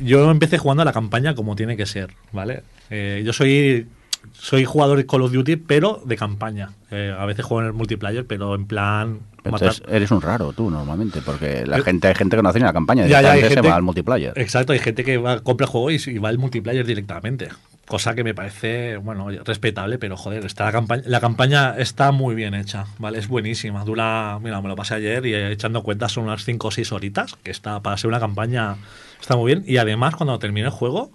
yo empecé jugando a la campaña como tiene que ser, ¿vale? Eh, yo soy soy jugador de Call of Duty, pero de campaña. Eh, a veces juego en el multiplayer, pero en plan...
Entonces, eres un raro tú normalmente, porque la
Yo-
gente hay gente que no hace ni la campaña,
Ya, ya, hay
directamente se
gente-
va al multiplayer.
Exacto, hay gente que va, compra el juego y, y va al multiplayer directamente. Cosa que me parece, bueno, respetable, pero joder, está la campaña, la campaña está muy bien hecha, ¿vale? Es buenísima. Dura, mira, me lo pasé ayer y eh, echando cuentas son unas 5 o 6 horitas, que está para ser una campaña está muy bien. Y además, cuando terminé el juego,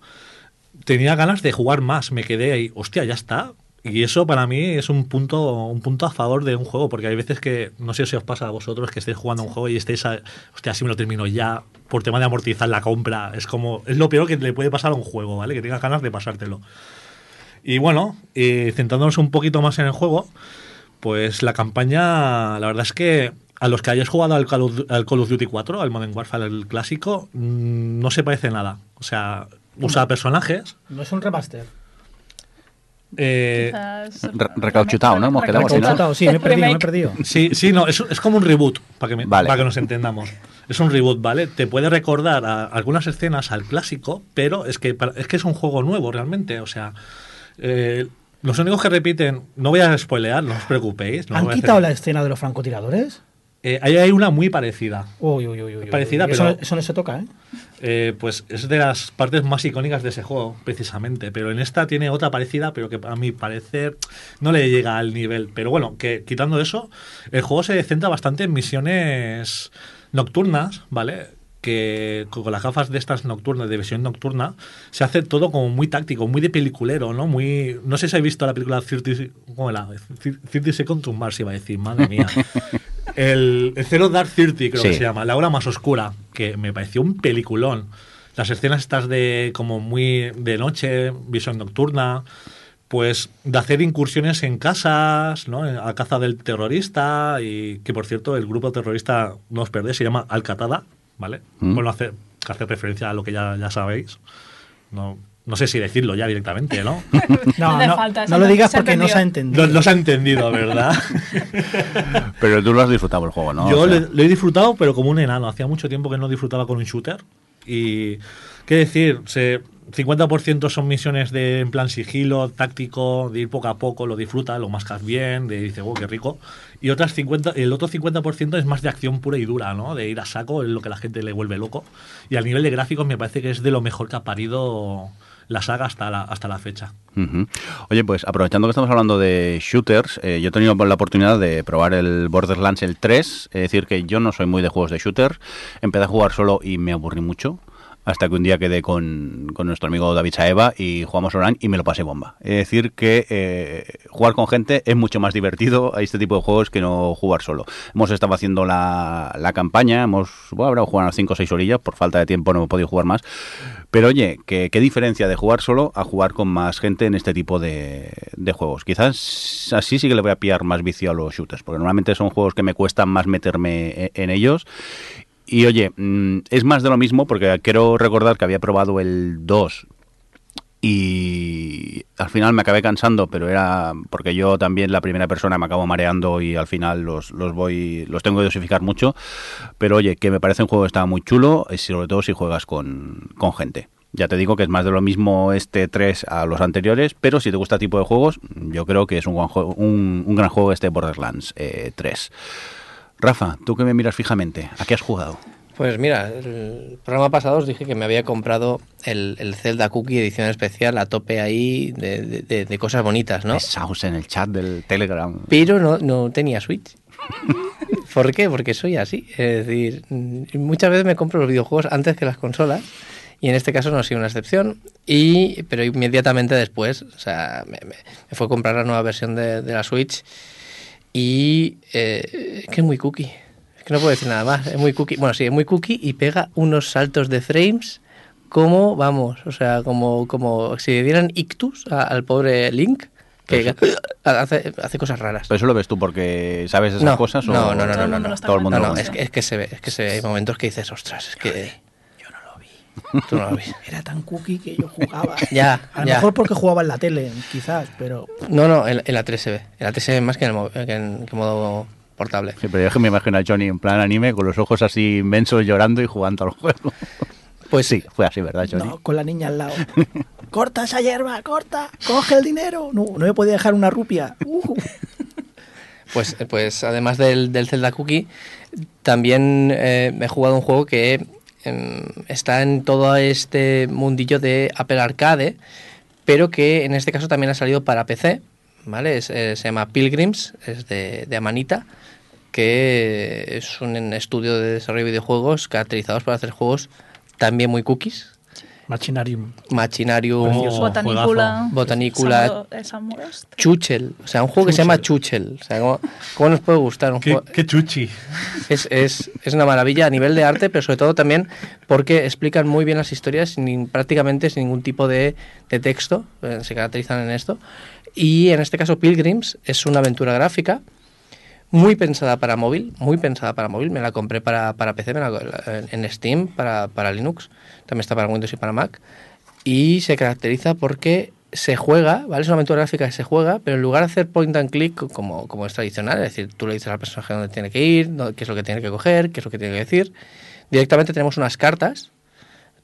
tenía ganas de jugar más. Me quedé ahí, hostia, ya está. Y eso para mí es un punto, un punto a favor de un juego, porque hay veces que, no sé si os pasa a vosotros, que estéis jugando un juego y estéis, a, hostia, si me lo termino ya, por tema de amortizar la compra. Es como, es lo peor que le puede pasar a un juego, ¿vale? Que tengas ganas de pasártelo. Y bueno, eh, centrándonos un poquito más en el juego, pues la campaña, la verdad es que a los que hayáis jugado al Call of, al Call of Duty 4, al Modern Warfare, el clásico, mm, no se parece nada. O sea, usa personajes.
No es un remaster.
Eh,
recauchutado, ¿no? Hemos quedado.
Recauchutado, sí, me he perdido, me he perdido.
Sí, sí, no, es, es como un reboot, para que, me-
Vale.
para que nos entendamos. Es un reboot, ¿vale? Te puede recordar a algunas escenas al clásico, pero es que, es que es un juego nuevo realmente. O sea, eh, los únicos que repiten, no voy a spoilear, no os preocupéis. No
¿Han
voy a hacer-
quitado la escena de los francotiradores?
Eh, ahí hay una muy parecida.
Uy, uy, uy, uy, uy.
Parecida,
eso,
pero-
eso no se toca, ¿eh?
Eh, pues es de las partes más icónicas de ese juego, precisamente. Pero en esta tiene otra parecida, pero que a mi parecer no le llega al nivel. Pero bueno, que quitando eso, el juego se centra bastante en misiones nocturnas, ¿vale? Que con las gafas de estas nocturnas, de visión nocturna, se hace todo como muy táctico, muy de peliculero, ¿no? Muy. No sé si habéis visto la película 30, ¿cómo era? 30 Seconds to Mars, iba a decir, madre mía. El, el Zero Dark Thirty, creo
Sí.
que se llama, la hora más oscura, que me pareció un peliculón. Las escenas estas de como muy de noche, visión nocturna, pues de hacer incursiones en casas, ¿no? A caza del terrorista y que por cierto el grupo terrorista no os perdéis, se llama Al-Qatada, ¿vale?
Mm.
Bueno, hace, hace referencia a lo que ya, ya sabéis. No, no sé si decirlo ya directamente, ¿no?
No,
No falta,
no lo digas porque no se ha
entendido.
No, no se ha entendido, ¿verdad?
Pero tú lo has disfrutado el juego, ¿no?
Yo
O sea,
le- lo he disfrutado, pero como un enano. Hacía mucho tiempo que no disfrutaba con un shooter. Y, ¿qué decir? Se, 50% son misiones de en plan sigilo, táctico, de ir poco a poco, lo disfruta, lo mascas bien, de dice, oh, qué rico. Y otras 50, el otro 50% es más de acción pura y dura, ¿no? De ir a saco, es lo que la gente le vuelve loco. Y al nivel de gráficos me parece que es de lo mejor que ha parido la saga hasta la, hasta la fecha.
Oye, pues aprovechando que estamos hablando de shooters, eh, yo he tenido la oportunidad de probar el Borderlands el 3, es decir, que yo no soy muy de juegos de shooter, empecé a jugar solo y me aburrí mucho. Hasta que un día quedé con, con nuestro amigo David Saeva y jugamos online y me lo pasé bomba. Es decir, que eh, jugar con gente es mucho más divertido a este tipo de juegos que no jugar solo. Hemos estado haciendo la, la campaña, hemos bueno, habrá jugado 5 o 6 orillas, por falta de tiempo no he podido jugar más. Pero oye, ¿qué, qué diferencia de jugar solo a jugar con más gente en este tipo de, juegos? Quizás así sí que le voy a pillar más vicio a los shooters, porque normalmente son juegos que me cuestan más meterme e- en ellos y oye, mm, es más de lo mismo porque quiero recordar que había probado el 2 y al final me acabé cansando, pero era porque yo también la primera persona me acabo mareando y al final los, los voy los tengo que dosificar mucho. Pero oye, que me parece un juego que está muy chulo, sobre todo si juegas con, con gente. Ya te digo que es más de lo mismo este 3 a los anteriores, pero si te gusta este tipo de juegos, yo creo que es un, un, un gran juego este Borderlands eh, 3. Rafa, tú que me miras fijamente, ¿a qué has jugado?
Pues mira, el programa pasado os dije que me había comprado el, el Zelda Cookie edición especial a tope ahí de, de- cosas bonitas, ¿no?
Pesaos en el chat del Telegram.
Pero no, no tenía Switch. ¿Por qué? Porque soy así. Es decir, muchas veces me compro los videojuegos antes que las consolas. Y en este caso no ha sido una excepción. Y, pero inmediatamente después, o sea, me- me fue a comprar la nueva versión de, de la Switch. Y eh, es que es muy cookie. Es que no puedo decir nada más. Es muy cookie. Bueno, sí, es muy cookie y pega unos saltos de frames como, vamos, o sea, como, como si le dieran ictus a- al pobre Link. Que hace, hace cosas raras.
¿Pero eso lo ves tú porque sabes esas
No,
cosas? o
no, no, no,
Todo el
no,
mundo
no,
lo está
Todo el mundo
No,
lo
no, es que, es que se ve, es que se ve. Hay momentos que dices, ostras, es que.
Era tan cookie que yo jugaba.
Ya,
A lo
ya.
mejor porque jugaba en la tele, quizás, pero
No, no, en, en la 3 se ve. En la 3 se ve más que en, el mo- que en, que en modo portable.
Sí, pero yo que me imagino a Johnny en plan anime con los ojos así inmensos llorando y jugando al juego.
Pues
Sí, fue así, ¿verdad, Johnny?
no, con la niña al lado. corta esa hierba, corta, coge el dinero. No, no me podía dejar una rupia. Uh.
Pues, pues además del, del Zelda Cookie, también eh, he jugado un juego que está en todo este mundillo de Apple Arcade, pero que en este caso también ha salido para PC, ¿vale? Es, eh, se llama Pilgrims, es de, de Amanita, que es un estudio de desarrollo de videojuegos caracterizados por hacer juegos también muy cookies.
Machinarium.
Machinarium,
Precioso.
Botanicula.
Botanicula,
Samuels.
Chuchel, o sea, un juego que se llama Chuchel. O sea, ¿cómo, cómo nos puede gustar un
Qué,
juego?
qué chuchi.
Es, es, es una maravilla a nivel de arte, pero sobre todo también porque explican muy bien las historias sin, prácticamente sin ningún tipo de, de texto, eh, se caracterizan en esto. Y en este caso Pilgrims es una aventura gráfica muy pensada para móvil, muy pensada para móvil. Me la compré para, para PC, me la- en Steam, para, para Linux, también está para Windows y para Mac. Y se caracteriza porque se juega, ¿vale? Es una aventura gráfica que se juega, pero en lugar de hacer point and click como, como es tradicional, es decir, tú le dices al personaje dónde tiene que ir, qué es lo que tiene que coger, qué es lo que tiene que decir, directamente tenemos unas cartas,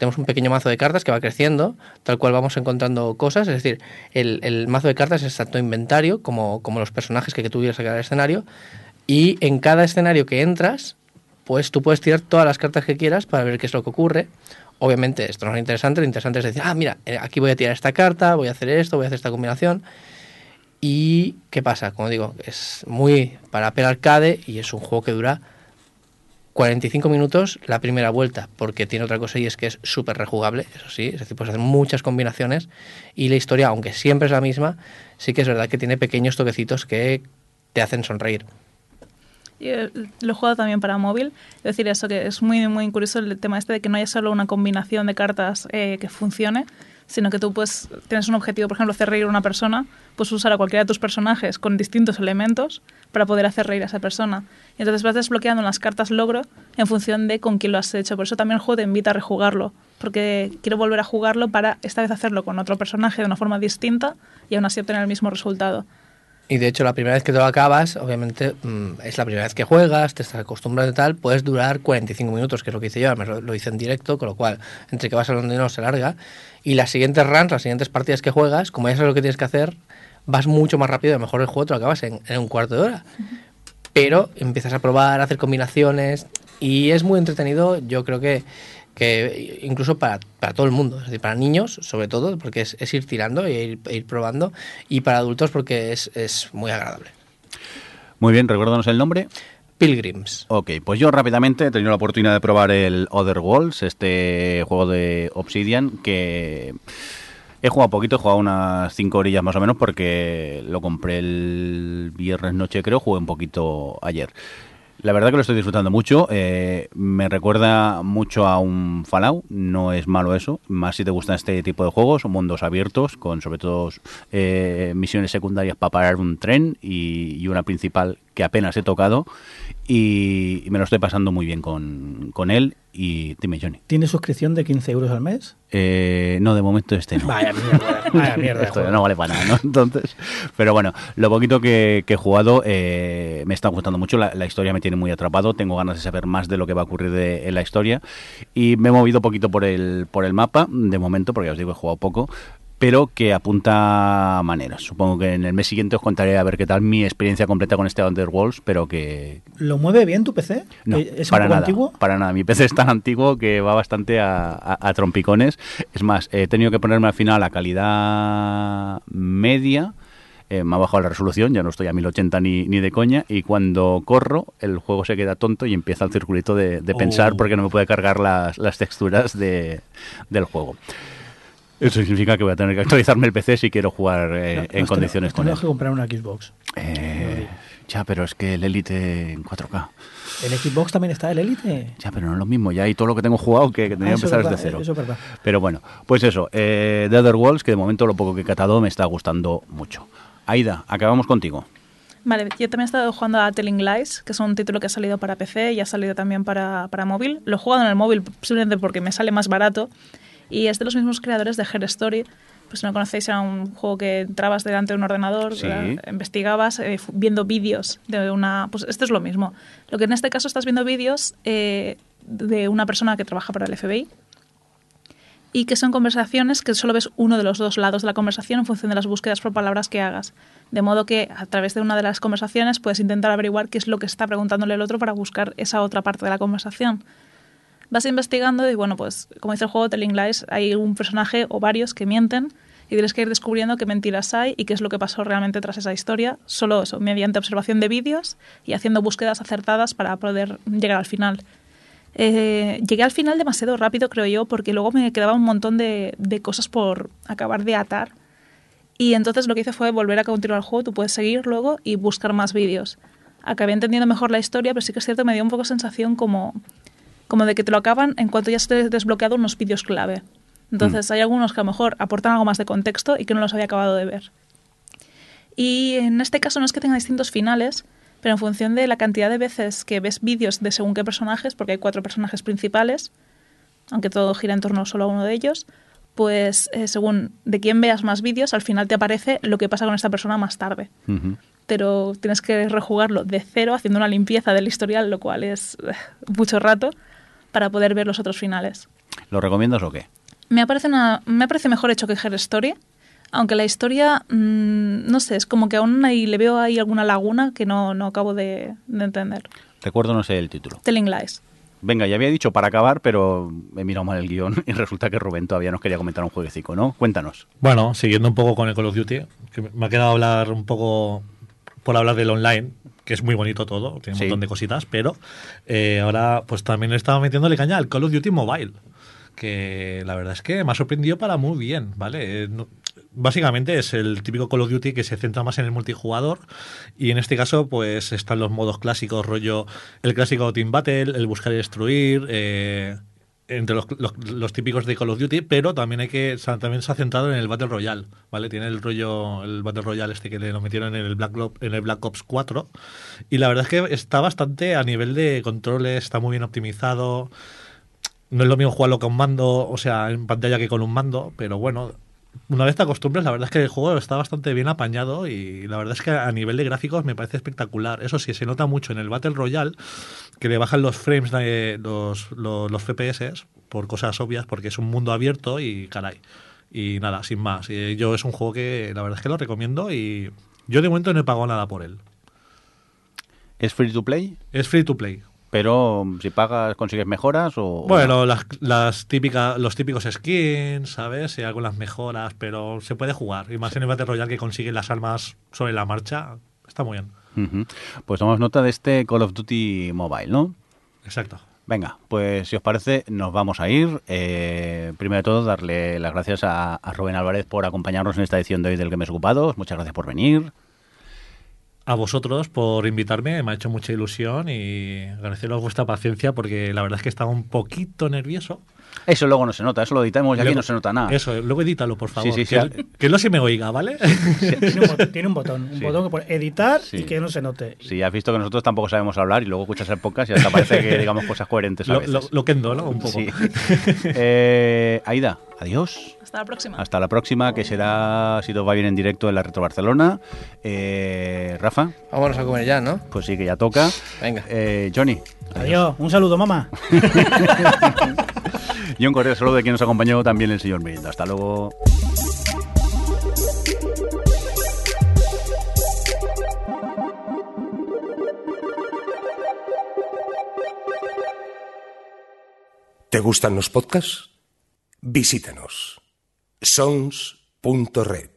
tenemos un pequeño mazo de cartas que va creciendo, tal cual vamos encontrando cosas, es decir, el, mazo de cartas es tanto inventario como, como los personajes que, que tú quieres sacar al escenario, y en cada escenario que entras, pues tú puedes tirar todas las cartas que quieras para ver qué es lo que ocurre. Obviamente esto no es interesante, lo interesante es decir, ah, mira, eh, aquí voy a tirar esta carta, voy a hacer esto, voy a hacer esta combinación. ¿Y qué pasa? Como digo, es muy para Apple Arcade y es un juego que dura 45 minutos la primera vuelta, porque tiene otra cosa y es que es súper rejugable, eso sí, es decir, puedes hacer muchas combinaciones y la historia, aunque siempre es la misma, sí que es verdad que tiene pequeños toquecitos que te hacen sonreír.
Eh, lo he jugado también para móvil. Es decir, eso que es muy, muy curioso el tema este de que no haya solo una combinación de cartas eh, que funcione, sino que tú pues tienes un objetivo, por ejemplo, hacer reír a una persona, pues usar a cualquiera de tus personajes con distintos elementos para poder hacer reír a esa persona. Y entonces vas desbloqueando las cartas logro en función de con quién lo has hecho. Por eso también el juego te invita a rejugarlo, porque quiero volver a jugarlo para esta vez hacerlo con otro personaje de una forma distinta y aún así obtener el mismo resultado.
Y de hecho, la primera vez que te lo acabas, obviamente mm, es la primera vez que juegas, te estás acostumbrado y tal, puedes durar 45 minutos, que es lo que hice yo, además lo, lo hice en directo, con lo cual, entre que vas hablando y no, se larga. Y las siguientes runs, las siguientes partidas que juegas, como ya sabes lo que tienes que hacer, vas mucho más rápido, a lo mejor el juego te lo acabas en, en un cuarto de hora. Pero empiezas a probar, a hacer combinaciones, y es muy entretenido, yo creo que que incluso para, para todo el mundo, es decir, para niños sobre todo, porque es, es ir tirando e ir, e ir probando, y para adultos porque es, es muy agradable.
Muy bien, recuérdanos el nombre.
Pilgrims.
Ok, pues yo rápidamente he tenido la oportunidad de probar el Other Worlds, este juego de Obsidian, que he jugado poquito, he jugado unas 5 orillas más o menos porque lo compré el viernes noche creo, jugué un poquito ayer. La verdad que lo estoy disfrutando mucho. eh, me recuerda mucho a un Fallout. No es malo eso. Más si te gustan este tipo de juegos. Mundos abiertos, con sobre todo eh, misiones secundarias para parar un tren y, y una principal que apenas he tocado. Y, me lo estoy pasando muy bien con, con él. Y dime, Johnny.
¿Tiene suscripción de 15 euros al mes?
Eh, no, de momento este no.
Vaya mierda, vaya mierda.
Esto no vale para nada, ¿no? Entonces, pero bueno, lo poquito que, que he jugado eh, me está gustando mucho. La, la historia me tiene muy atrapado. Tengo ganas de saber más de lo que va a ocurrir de- en la historia. Y me he movido poquito por el, por el mapa, de momento, porque ya os digo, he jugado poco. Pero que apunta maneras. Supongo que en el mes siguiente os contaré a ver qué tal mi experiencia completa con este Underworlds, pero que
¿Lo mueve bien tu PC?
no,
¿Es un
para
poco
nada,
antiguo?
para nada. Mi PC es tan antiguo que va bastante a, a- a trompicones. Es más, he tenido que ponerme al final la calidad media. eh, me ha bajado la resolución, ya no estoy a 1080 ni, ni de coña. Y cuando corro, el juego se queda tonto y empieza el circulito de, de pensar
Oh.
porque no me puede cargar las, las texturas de- del juego. Eso significa que voy a tener que actualizarme el PC si quiero jugar eh,
No,
en condiciones con él.
tenemos que comprar una Xbox.
Eh, ya, pero es que el Elite en 4K.
¿En Xbox también está el Elite?
Ya, pero no es lo mismo. Ya hay todo lo que tengo jugado que, que tenía
Ah,
que empezar
es
desde cero.
eso es verdad.
Pero bueno, pues eso. Eh, The Other Worlds, que de momento lo poco que he catado me está gustando mucho. Aida, acabamos contigo.
Vale, yo también he estado jugando a Telling Lies, que es un título que ha salido para PC y ha salido también para, para móvil. Lo he jugado en el móvil simplemente porque me sale más barato y es de los mismos creadores de Her Story. Pues si no conocéis, era un juego que entrabas delante de un ordenador,
Sí.
investigabas eh, viendo vídeos de una... Pues esto es lo mismo. Lo que en este caso estás viendo vídeos eh, de una persona que trabaja para el FBI y que son conversaciones que solo ves uno de los dos lados de la conversación en función de las búsquedas por palabras que hagas. De modo que a través de una de las conversaciones puedes intentar averiguar qué es lo que está preguntándole el otro para buscar esa otra parte de la conversación. Vas investigando y bueno, pues como dice el juego Telling Lies, hay un personaje o varios que mienten y tienes que ir descubriendo qué mentiras hay y qué es lo que pasó realmente tras esa historia, solo eso, mediante observación de vídeos y haciendo búsquedas acertadas para poder llegar al final. Eh, llegué al final demasiado rápido, creo yo, porque luego me quedaba un montón de, de cosas por acabar de atar. Y entonces lo que hice fue volver a continuar el juego, tú puedes seguir luego y buscar más vídeos. Acabé entendiendo mejor la historia, pero sí que es cierto, me dio un poco sensación como, como de que te lo acaban en cuanto ya estés desbloqueado unos vídeos clave. Entonces hay algunos que a lo mejor aportan algo más de contexto y que no los había acabado de ver. Y en este caso no es que tenga distintos finales, pero en función de la cantidad de veces que ves vídeos de según qué personajes, porque hay cuatro personajes principales, aunque todo gira en torno solo a uno de ellos, pues eh, según de quién veas más vídeos, al final te aparece lo que pasa con esta persona más tarde. Pero tienes que rejugarlo de cero, haciendo una limpieza del historial, lo cual es eh, mucho rato, para poder ver los otros finales.
¿Lo recomiendas o qué?
Me parece, una, me parece mejor hecho que Her Story, aunque la historia, mm, no sé, es como que aún ahí le veo ahí alguna laguna que no, no acabo de, de entender.
Recuerdo, no sé el título.
Telling Lies.
Venga, ya había dicho para acabar, pero he mirado mal el guion y resulta que Rubén todavía nos quería comentar un jueguecito, ¿no? Cuéntanos.
Bueno, siguiendo un poco con el Call of Duty, que me ha quedado hablar un poco por hablar del online, que es muy bonito todo, tiene un
Sí.
montón de cositas, pero eh, ahora pues también he estado metiéndole caña al Call of Duty Mobile, que la verdad es que me ha sorprendido para muy bien, ¿vale? Eh, no- Básicamente es el típico Call of Duty que se centra más en el multijugador y en este caso pues están los modos clásicos, rollo el clásico Team Battle, el buscar y destruir, eh, entre los, los- típicos de Call of Duty, pero también hay que también se ha centrado en el Battle Royale, ¿vale? Tiene el rollo el Battle Royale este que le lo metieron en el Black en el Black Ops 4 y la verdad es que está bastante a nivel de controles, está muy bien optimizado. No es lo mismo jugarlo con mando, o sea, en pantalla que con un mando, pero bueno, una vez te acostumbras, la verdad es que el juego está bastante bien apañado y la verdad es que a nivel de gráficos me parece espectacular. Eso sí, se nota mucho en el Battle Royale que le bajan los frames, de los, los, los FPS por cosas obvias, porque es un mundo abierto y caray. Y nada, sin más. Y yo es un juego que la verdad es que lo recomiendo y yo de momento no he pagado nada por él.
¿Es free to play?
Es free to play.
Pero um, si pagas, consigues mejoras o.
Bueno, las, las típicas, los típicos skins, ¿sabes? Y algunas mejoras, pero se puede jugar. Y más en el Battle Royale que consigue las armas sobre la marcha, está muy bien.
Pues tomamos nota de este Call of Duty Mobile, ¿no?
Exacto.
Venga, pues si os parece, nos vamos a ir. Eh, primero de todo, darle las gracias a, a Rubén Álvarez por acompañarnos en esta edición de hoy del que me ocupados. Muchas gracias por venir.
A vosotros por invitarme, me ha hecho mucha ilusión y agradeceros vuestra paciencia porque la verdad es que estaba un poquito nervioso.
Eso luego no se nota, eso lo editamos y aquí no se nota nada.
Eso, luego edítalo, por favor.
Sí, sí,
que,
sí.
que no se me oiga, ¿vale?
Tiene un, bot- tiene un botón, un
Sí.
botón que pone editar
Sí.
y que no se note.
Si has visto que nosotros tampoco sabemos hablar y luego escuchas el podcast y hasta parece que digamos cosas coherentes a
lo,
veces.
lo, lo ¿no? Un poco.
Sí. Eh, Aida, adiós.
Hasta la próxima.
Hasta la próxima, que será, si todo va bien en directo, en la Retro Barcelona. Eh, Rafa,
Vámonos a comer ya, ¿no?
pues sí que ya toca.
Venga.
Eh, Johnny.
Adiós, un saludo, mamá.
Y un cordial saludo de quien nos acompañó también el señor Mirindo. Hasta luego.
¿Te gustan los podcasts? Visítanos. sons.red.